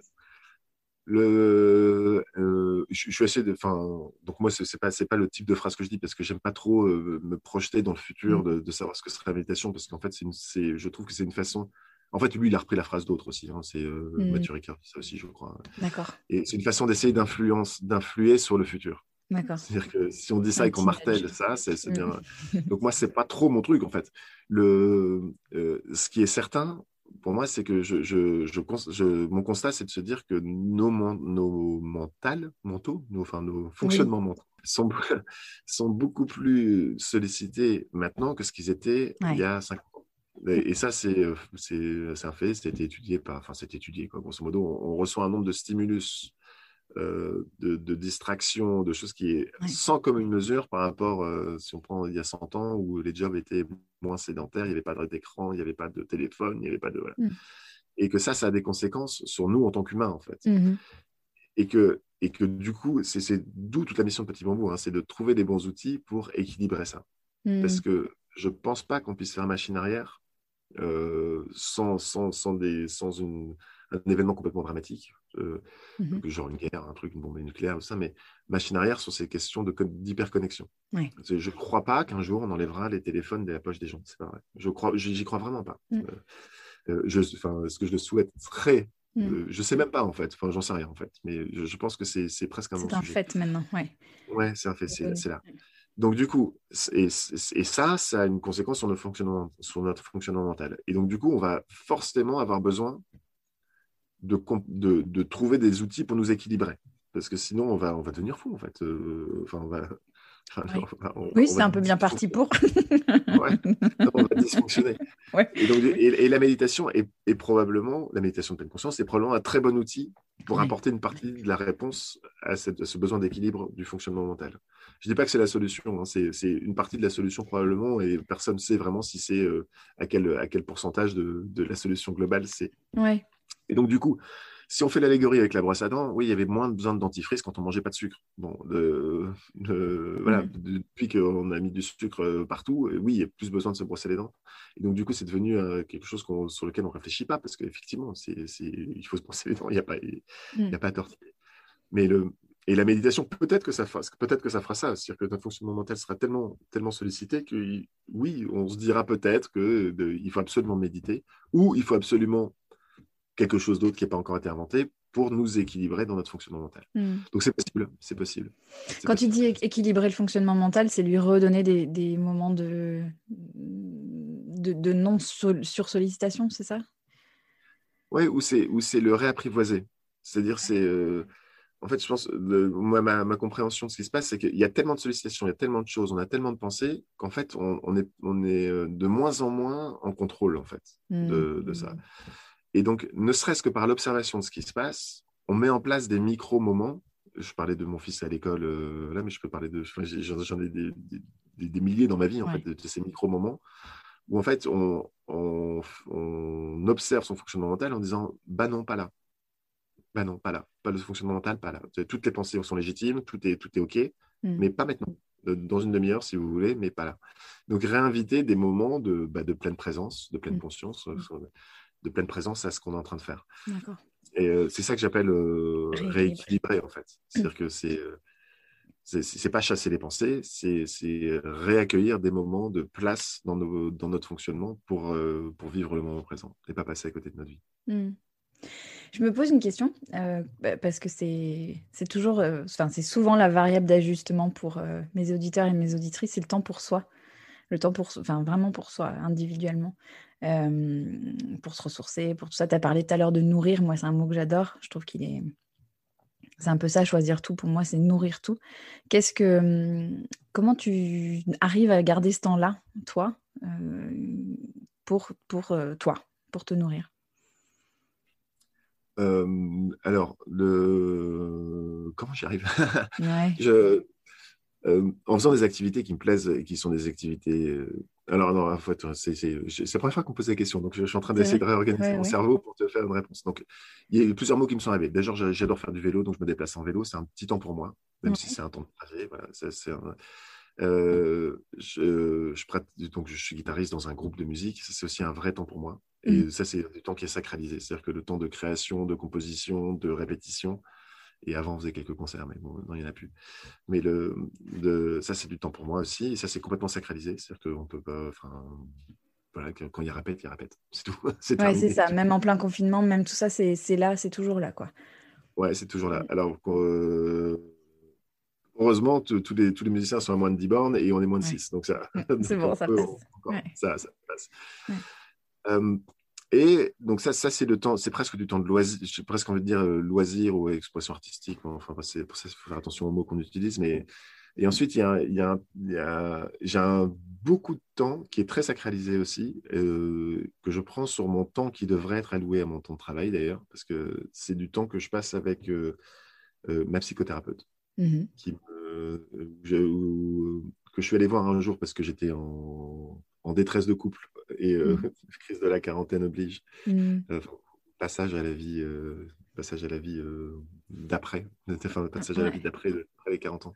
le, euh, je, suis assez, enfin, donc moi c'est pas c'est pas le type de phrase que je dis parce que j'aime pas trop euh, me projeter dans le futur mmh. de, savoir ce que sera la méditation parce qu'en fait c'est je trouve que c'est une façon. En fait, lui, il a repris la phrase d'autres aussi. Hein, c'est euh, mmh. Mathieu Ricard, ça aussi, je crois. D'accord. Et c'est une façon d'essayer d'influence, d'influer sur le futur. D'accord. C'est-à-dire que si on dit ça et qu'on martèle ça, c'est bien. Mmh. Donc moi, c'est pas trop mon truc en fait. Le, ce qui est certain, pour moi, c'est que je, je, je, mon constat, c'est de se dire que nos, nos mentales, mentaux, nos, enfin, nos fonctionnements mentaux sont, sont beaucoup plus sollicités maintenant que ce qu'ils étaient il y a cinq ans. Et, ça, c'est un fait, c'était étudié par, enfin, c'est étudié, quoi. Grosso modo, on, reçoit un nombre de stimulus euh, de, de, distraction, de choses qui est sans commune mesure par rapport, euh, si on prend il y a 100 ans, où les jobs étaient moins sédentaires, il n'y avait pas d'écran, il n'y avait pas de téléphone, il n'y avait pas de... Mmh. Et que ça, ça a des conséquences sur nous en tant qu'humains, en fait. Mmh et, que, et que du coup, c'est d'où toute la mission de Petit Bambou, hein, c'est de trouver des bons outils pour équilibrer ça. Parce mmh. que je ne pense pas qu'on puisse faire machine arrière euh, sans, sans, sans, des, sans une, un événement complètement dramatique, euh, mhm. genre une guerre, un truc, une bombe nucléaire, ou ça, mais machine arrière sur ces questions d'hyperconnexion. Je ne crois pas qu'un jour on enlèvera les téléphones de la poche des gens, c'est pas vrai. Je crois, j'y crois vraiment pas. Mm. Euh, euh, je, ce que je le souhaiterais, mm. je sais même pas en fait, enfin j'en sais rien en fait, mais je, pense que c'est presque un C'est un fait maintenant, ouais. Ouais, c'est un fait, c'est là. Donc, du coup, et, et, ça, ça a une conséquence sur notre, fonctionnement, sur notre fonctionnement mental. Et donc, du coup, on va forcément avoir besoin de, de, trouver des outils pour nous équilibrer. parce que sinon on va, on va devenir fou en fait. enfin, on va, oui, c'est un peu bien parti pour. ouais, on va dysfonctionner. Et, la méditation est, probablement, la méditation de pleine conscience est probablement un très bon outil pour apporter une partie de la réponse à, ce besoin d'équilibre du fonctionnement mental. Je ne dis pas que c'est la solution, hein, c'est une partie de la solution probablement, et personne ne sait vraiment si c'est euh, à, quel, à quel pourcentage de, de la solution globale c'est. Ouais. Et donc, du coup, si on fait l'allégorie avec la brosse à dents, oui, il y avait moins besoin de dentifrice quand on mangeait pas de sucre. Bon, voilà, mm. depuis qu'on a mis du sucre euh, partout, euh, oui, il y a plus besoin de se brosser les dents. Et donc, du coup, c'est devenu euh, quelque chose sur lequel on réfléchit pas, parce qu'effectivement, il faut se brosser les dents, il n'y a pas, mm. a pas à tortiller. Mais le, et la méditation, peut-être que ça fera, peut-être que ça fera ça, c'est-à-dire que notre fonctionnement mental sera tellement, tellement sollicité que oui, on se dira peut-être qu'il faut absolument méditer, ou il faut absolument quelque chose d'autre qui n'a pas encore été inventé pour nous équilibrer dans notre fonctionnement mental. Hmm. Donc c'est possible, c'est possible. Quand tu dis équilibrer le fonctionnement mental, c'est lui redonner des, moments de, de, non sursollicitation, c'est ça? Oui, ou c'est le réapprivoiser. C'est-à-dire, c'est. Euh, en fait, je pense, moi, ma, compréhension de ce qui se passe, c'est qu'il y a tellement de sollicitations, il y a tellement de choses, on a tellement de pensées qu'en fait, on, est, on est euh, de moins en moins en contrôle, en fait, de, de ça. Et donc, ne serait-ce que par l'observation de ce qui se passe, on met en place des micro-moments. Je parlais de mon fils à l'école euh, là, mais je peux parler de. J'en ai des, des, milliers dans ma vie, en fait, de, ces micro-moments où, en fait, on, on, observe son fonctionnement mental en disant Bah non, pas là. Bah non, pas là. Pas le fonctionnement mental, pas là. Toutes les pensées sont légitimes, tout est, tout est OK, hmm. mais pas maintenant. Dans une demi-heure, si vous voulez, mais pas là. Donc, réinviter des moments de, bah, de pleine présence, de pleine hmm. conscience. Hmm de pleine présence à ce qu'on est en train de faire. Et euh, c'est ça que j'appelle euh, rééquilibrer, en fait. C'est-à-dire que c'est euh, c'est pas chasser les pensées, c'est réaccueillir des moments de place dans, nos, dans notre fonctionnement pour, pour vivre le moment présent et pas passer à côté de notre vie. Hmm. Je me pose une question bah, parce que c'est toujours, enfin c'est souvent la variable d'ajustement pour mes auditeurs et mes auditrices, c'est le temps pour soi, le temps pour, enfin vraiment pour soi individuellement. Euh, pour se ressourcer, pour tout ça. Tu as parlé tout à l'heure de nourrir. Moi, c'est un mot que j'adore. Je trouve qu'il est. C'est un peu ça, choisir tout. Pour moi, c'est nourrir tout. Qu'est-ce que. Hum, comment tu arrives à garder ce temps-là, toi, euh, pour, pour euh, toi, pour te nourrir? Alors, le... comment j'y arrive? Je, En faisant des activités qui me plaisent et qui sont des activités alors, non, en fait, c'est la première fois qu'on pose la question. Donc, je, suis en train d'essayer de réorganiser mon cerveau pour te faire une réponse. Donc, il y a plusieurs mots qui me sont arrivés. Déjà, j'adore faire du vélo, donc je me déplace en vélo. C'est un petit temps pour moi, même si c'est un temps de trajet. Voilà, euh, je, je, donc, je suis guitariste dans un groupe de musique. C'est aussi un vrai temps pour moi. Et mmh. ça, c'est du temps qui est sacralisé. C'est-à-dire que le temps de création, de composition, de répétition, et avant, on faisait quelques concerts, mais bon, non, il n'y en a plus. Mais le, ça, c'est du temps pour moi aussi. Et ça, c'est complètement sacralisé. C'est-à-dire qu'on peut pas. Enfin, voilà, quand il répète, il répète. C'est tout. c'est ça. Même en plein confinement, même tout ça, c'est là, c'est toujours là. quoi. Ouais, c'est toujours là. Alors, euh, heureusement, tous les, tous les musiciens sont à moins de 10 bornes et on est moins de 6. Donc, ça. c'est bon, ça passe. Ça, ça passe. Euh, et donc ça, ça c'est le temps, c'est presque du temps de loisir, j'ai presque envie de dire euh, loisir ou expression artistique. Enfin, c'est pour ça qu'il faut faire attention aux mots qu'on utilise. Mais et ensuite, il y a, il y a, il y a j'ai un, beaucoup de temps qui est très sacralisé aussi, euh, que je prends sur mon temps qui devrait être alloué à mon temps de travail d'ailleurs, parce que c'est du temps que je passe avec euh, ma psychothérapeute, mmh qui que je suis allé voir un jour parce que j'étais en, en détresse de couple et euh, mmh. crise de la quarantaine oblige. Mmh. Euh, passage à la vie, euh, passage à la vie d'après, enfin passage à la vie d'après les 40 ans.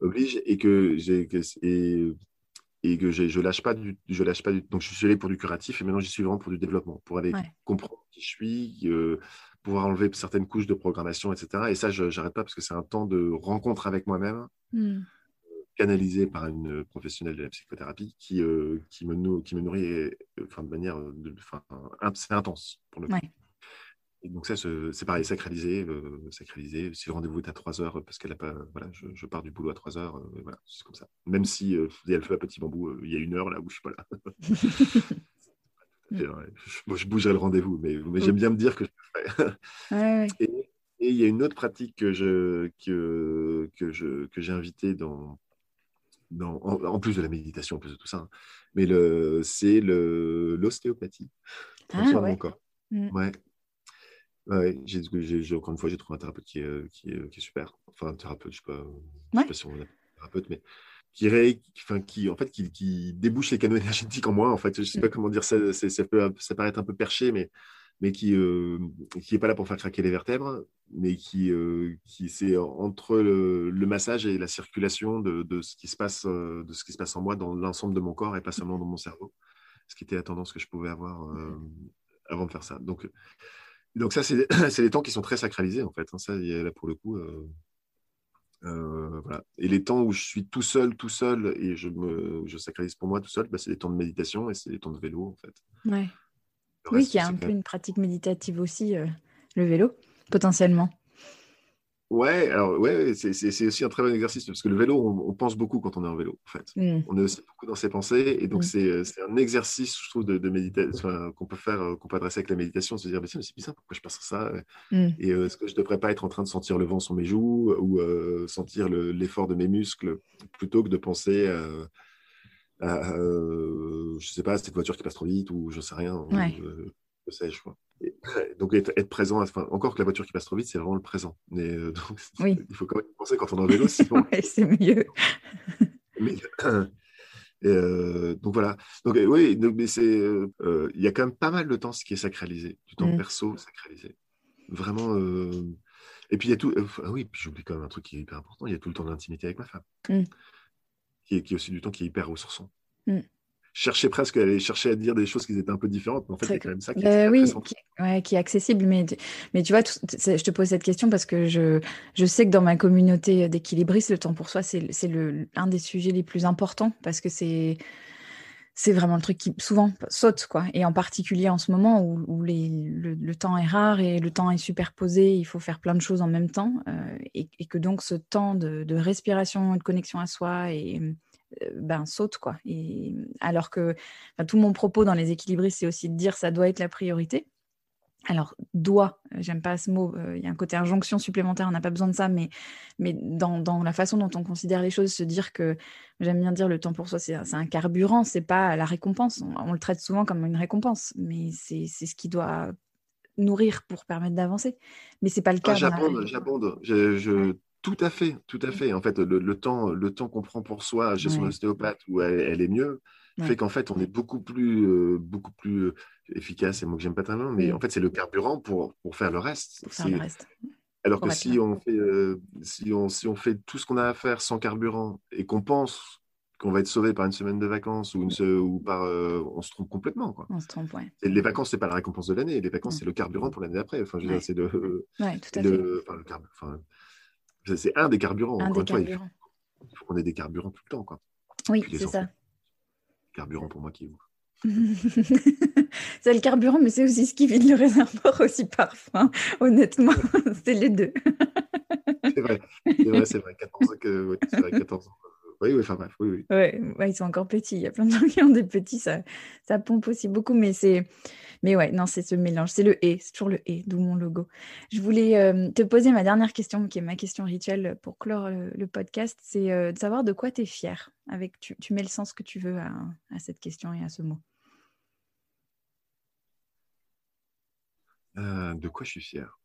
Oblige et que j'ai et, et que je lâche pas du je lâche pas du donc je suis allé pour du curatif et maintenant j'y suis vraiment pour du développement pour aller comprendre qui je suis pouvoir enlever certaines couches de programmation etc et ça je n'arrête pas parce que c'est un temps de rencontre avec moi-même. Mmh canalisé par une professionnelle de la psychothérapie qui, euh, qui, me, qui me nourrit euh, enfin, de manière de, c'est intense pour le coup. Et donc ça, c'est pareil, sacralisé, euh, sacralisé. Si le rendez-vous est à 3 heures, parce qu'elle a pas, voilà, je, je, pars du boulot à 3 heures, voilà, c'est comme ça. Même si il y a le feu à petit bambou, il y a une heure là où je suis pas là. je, je, bougerai le rendez-vous, mais, mais j'aime bien me dire que je le fais. et, Et il y a une autre pratique que je que, que je que j'ai invitée dans, dans en, plus de la méditation, en plus de tout ça, hein. mais le c'est le l'ostéopathie. Ah, ouais. Mon corps. Mm. Ouais. Ouais, j'ai, encore une fois, j'ai trouvé un thérapeute qui est, qui est, qui est super. Enfin, un thérapeute, je ne sais, pas, sais pas si on un thérapeute, mais qui, ré, enfin, qui, en fait, qui, qui, débouche les canaux énergétiques en moi. En fait, je ne sais pas mm. comment dire ça, ça peut ça paraît un peu perché, mais mais qui n'est euh, qui est pas là pour faire craquer les vertèbres, mais qui, euh, qui c'est entre le, massage et la circulation de, de, ce qui se passe, euh, de ce qui se passe en moi dans l'ensemble de mon corps et pas seulement dans mon cerveau, ce qui était la tendance que je pouvais avoir avant de faire ça. Donc, donc ça, c'est des temps qui sont très sacralisés en fait. Hein. ça, là pour le coup. voilà. Et les temps où je suis tout seul, tout seul, et je me je sacralise pour moi tout seul, bah, c'est des temps de méditation et c'est des temps de vélo en fait. Ouais oui, qui a un peu une pratique méditative aussi, euh, le vélo, potentiellement. Ouais, alors ouais, c'est aussi un très bon exercice parce que le vélo, on, pense beaucoup quand on est en vélo, en fait. Mm. On est aussi beaucoup dans ses pensées et donc mm. c'est un exercice, je trouve, de, de méditation qu'on peut faire, euh, qu'on peut adresser avec la méditation, se dire, mais c'est bizarre, pourquoi je passe ça mm. Et euh, est-ce que je ne devrais pas être en train de sentir le vent sur mes joues ou sentir l'effort de mes muscles plutôt que de penser à, euh, je sais pas, cette voiture qui passe trop vite ou je sais rien, euh, je sais, je crois. donc être, présent, enfin, encore que la voiture qui passe trop vite, c'est vraiment le présent. Mais euh, donc, il faut quand même penser quand on est en vélo, sinon. c'est mieux. donc voilà. Donc oui, mais c'est, il y a quand même pas mal de temps ce qui est sacralisé, du temps mm. perso sacralisé. Vraiment. Et puis il y a tout. ah oui, j'oublie quand même un truc qui est hyper important. Il y a tout le temps d'intimité avec ma femme. Mm qui est, aussi du temps qui est hyper ressourçant. Mm. Chercher presque à aller chercher à dire des choses qui étaient un peu différentes, mais en fait, c'est quand même ça qui est, euh, oui, qui, ouais, qui est accessible. Mais, mais tu vois, je te pose cette question parce que je, je sais que dans ma communauté d'équilibristes, le temps pour soi, c'est un des sujets les plus importants parce que c'est c'est vraiment le truc qui souvent saute, quoi. Et en particulier en ce moment où, le, temps est rare et le temps est superposé, il faut faire plein de choses en même temps, euh, et, que donc ce temps de, de, respiration et de connexion à soi et, euh, ben, saute, quoi. Et, alors que tout mon propos dans les équilibristes, c'est aussi de dire ça doit être la priorité alors, doit, euh, j'aime pas ce mot, euh, il y a un côté injonction supplémentaire, on n'a pas besoin de ça, mais, mais dans, la façon dont on considère les choses, se dire que, j'aime bien dire le temps pour soi, c'est un carburant, c'est pas la récompense. On, le traite souvent comme une récompense, mais c'est ce qui doit nourrir pour permettre d'avancer. Mais c'est pas le cas. j'abonde, j'abonde. Je, Tout à fait, tout à fait. En fait, le, temps, le temps qu'on prend pour soi chez son ostéopathe où elle, est mieux, fait qu'en fait, on est beaucoup plus, euh, beaucoup plus efficace, c'est moi que j'aime pas tellement, mais en fait, c'est le carburant pour, pour faire le reste. Alors que si on, fait, euh, si, on, si on fait tout ce qu'on a à faire sans carburant et qu'on pense qu'on va être sauvé par une semaine de vacances ou, une, ou par. Euh, on se trompe complètement. Quoi. On se trompe, ouais. les vacances, c'est pas la récompense de l'année. Les vacances, c'est le carburant pour l'année d'après. Enfin, je c'est le. Ouais, tout à le, enfin, c'est un des carburants. Un des carburants. il faut, qu'on ait des carburants tout le temps. Quoi. Oui, c'est ça. Carburant pour moi qui est ouf. c'est le carburant, mais c'est aussi ce qui vide le réservoir aussi parfois. Honnêtement, c'est les deux. c'est vrai, c'est vrai, c'est vrai. 14, euh, vrai, 14 ans. Oui, oui, enfin bref, oui, oui. Ouais, ouais, ils sont encore petits. Il y a plein de gens qui ont des petits, ça, ça pompe aussi beaucoup, mais c'est. Mais ouais, non, c'est ce mélange. C'est le et, c'est toujours le et, d'où mon logo. Je voulais euh, te poser ma dernière question, qui est ma question rituelle pour clore le, podcast. C'est euh, de savoir de quoi tu es fier. Avec, tu, tu, mets le sens que tu veux à, à cette question et à ce mot. Euh, de quoi je suis fier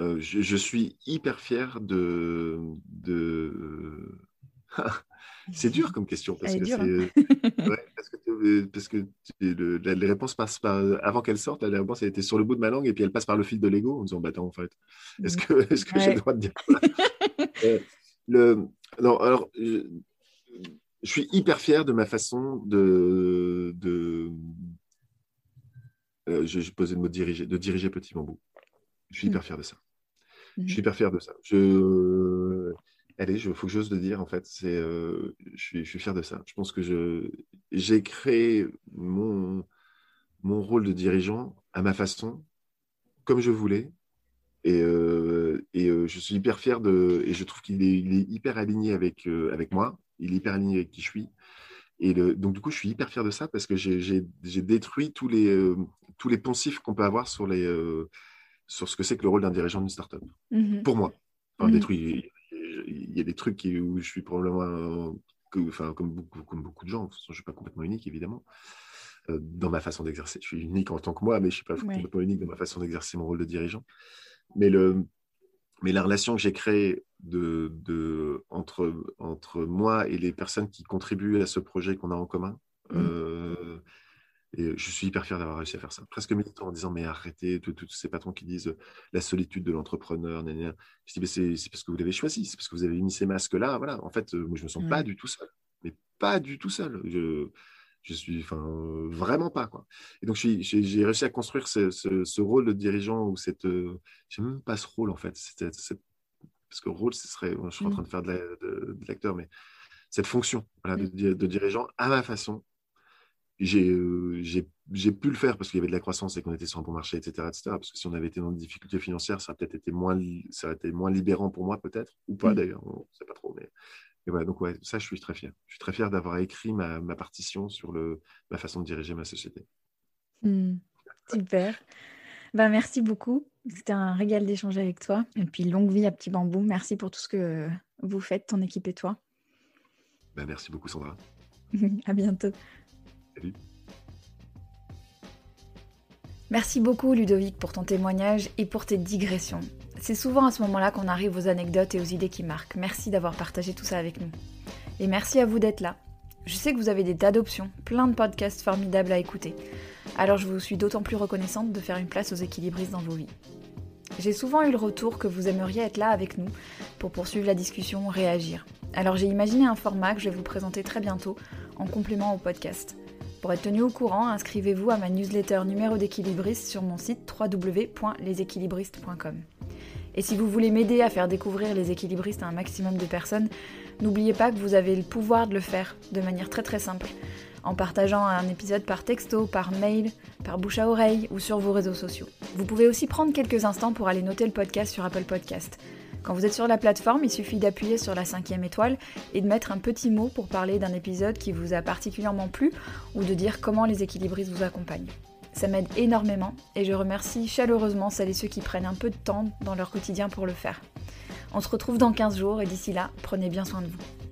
euh, je, suis hyper fier de. de... c'est dur comme question parce que, parce que, les réponses passent par. Avant qu'elles sortent, la réponse elle était sur le bout de ma langue et puis elle passe par le fil de l'ego en disant bah, attends, en fait, est-ce que, est que j'ai le droit de dire euh, le, Non, alors. Je, je suis hyper fier de ma façon de, de, euh, je, posais le mot diriger, de diriger Petit Bambou. Je suis hyper mm. fier de ça. Je suis mm-hmm. hyper fier de ça. Je... Allez, il faut que j'ose le dire, en fait. C'est, euh, je, suis, je, suis, fier de ça. Je pense que je, j'ai créé mon, mon rôle de dirigeant à ma façon, comme je voulais. Et, euh, et je suis hyper fier de. Et je trouve qu'il est, il est hyper aligné avec, avec moi. Il est hyper aligné avec qui je suis. Et donc, du coup, je suis hyper fier de ça parce que j'ai détruit tous les, euh, tous les poncifs qu'on peut avoir sur les, euh, sur ce que c'est que le rôle d'un dirigeant d'une startup. Mhm. Pour moi. Enfin, des trucs, il y a des trucs qui- où je suis probablement, euh, que- enfin, comme beaucoup, comme beaucoup de gens, je ne suis pas complètement unique, évidemment, euh, dans ma façon d'exercer. Je suis unique en tant que moi, mais je ne suis pas Ouais. complètement unique dans ma façon d'exercer mon rôle de dirigeant. Mais, le, mais la relation que j'ai créée de, de, entre, entre moi et les personnes qui contribuent à ce projet qu'on a en commun, Mhm. Euh, et je suis hyper fier d'avoir réussi à faire ça. Presque militant en disant, mais arrêtez, tous ces patrons qui disent euh, la solitude de l'entrepreneur. Je dis, mais c'est parce que vous l'avez choisi, c'est parce que vous avez mis ces masques-là. Voilà. En fait, euh, moi, je me sens pas du tout seul. Mais pas du tout seul. Je, je suis, enfin, euh, vraiment pas. Quoi. Et donc, j'ai réussi à construire ce, ce- ce rôle de dirigeant ou cette. Euh, même pas ce rôle, en fait. Cette- parce que rôle, ce serait. Je suis en train de faire de la- de- de l'acteur, mais cette fonction voilà, de, Mm. di- de dirigeant à ma façon j'ai euh, j'ai- pu le faire parce qu'il y avait de la croissance et qu'on était sur un bon marché, etc., etc. Parce que si on avait été dans des difficultés financières, ça aurait peut-être été moins, ça aurait été moins libérant pour moi, peut-être, ou pas Mm. d'ailleurs, on ne sait pas trop. Mais, mais voilà, donc ouais, ça, je suis très fier. Je suis très fier d'avoir écrit ma, ma partition sur le, ma façon de diriger ma société. Hmm, Super. Ben, merci beaucoup. C'était un régal d'échanger avec toi. Et puis longue vie à Petit Bambou. Merci pour tout ce que vous faites, ton équipe et toi. Ben, merci beaucoup, Sandra. à bientôt. Merci beaucoup Ludovic pour ton témoignage et pour tes digressions. C'est souvent à ce moment-là qu'on arrive aux anecdotes et aux idées qui marquent. Merci d'avoir partagé tout ça avec nous. Et merci à vous d'être là. Je sais que vous avez des tas d'options, plein de podcasts formidables à écouter. Alors je vous suis d'autant plus reconnaissante de faire une place aux équilibristes dans vos vies. J'ai souvent eu le retour que vous aimeriez être là avec nous pour poursuivre la discussion, réagir. Alors j'ai imaginé un format que je vais vous présenter très bientôt en complément au podcast. Pour être tenu au courant, inscrivez-vous à ma newsletter numéro d'équilibriste sur mon site www.leséquilibristes.com. Et si vous voulez m'aider à faire découvrir les équilibristes à un maximum de personnes, n'oubliez pas que vous avez le pouvoir de le faire de manière très très simple, en partageant un épisode par texto, par mail, par bouche à oreille ou sur vos réseaux sociaux. Vous pouvez aussi prendre quelques instants pour aller noter le podcast sur Apple Podcast. Quand vous êtes sur la plateforme, il suffit d'appuyer sur la cinquième étoile et de mettre un petit mot pour parler d'un épisode qui vous a particulièrement plu ou de dire comment les équilibristes vous accompagnent. Ça m'aide énormément et je remercie chaleureusement celles et ceux qui prennent un peu de temps dans leur quotidien pour le faire. On se retrouve dans 15 jours et d'ici là, prenez bien soin de vous.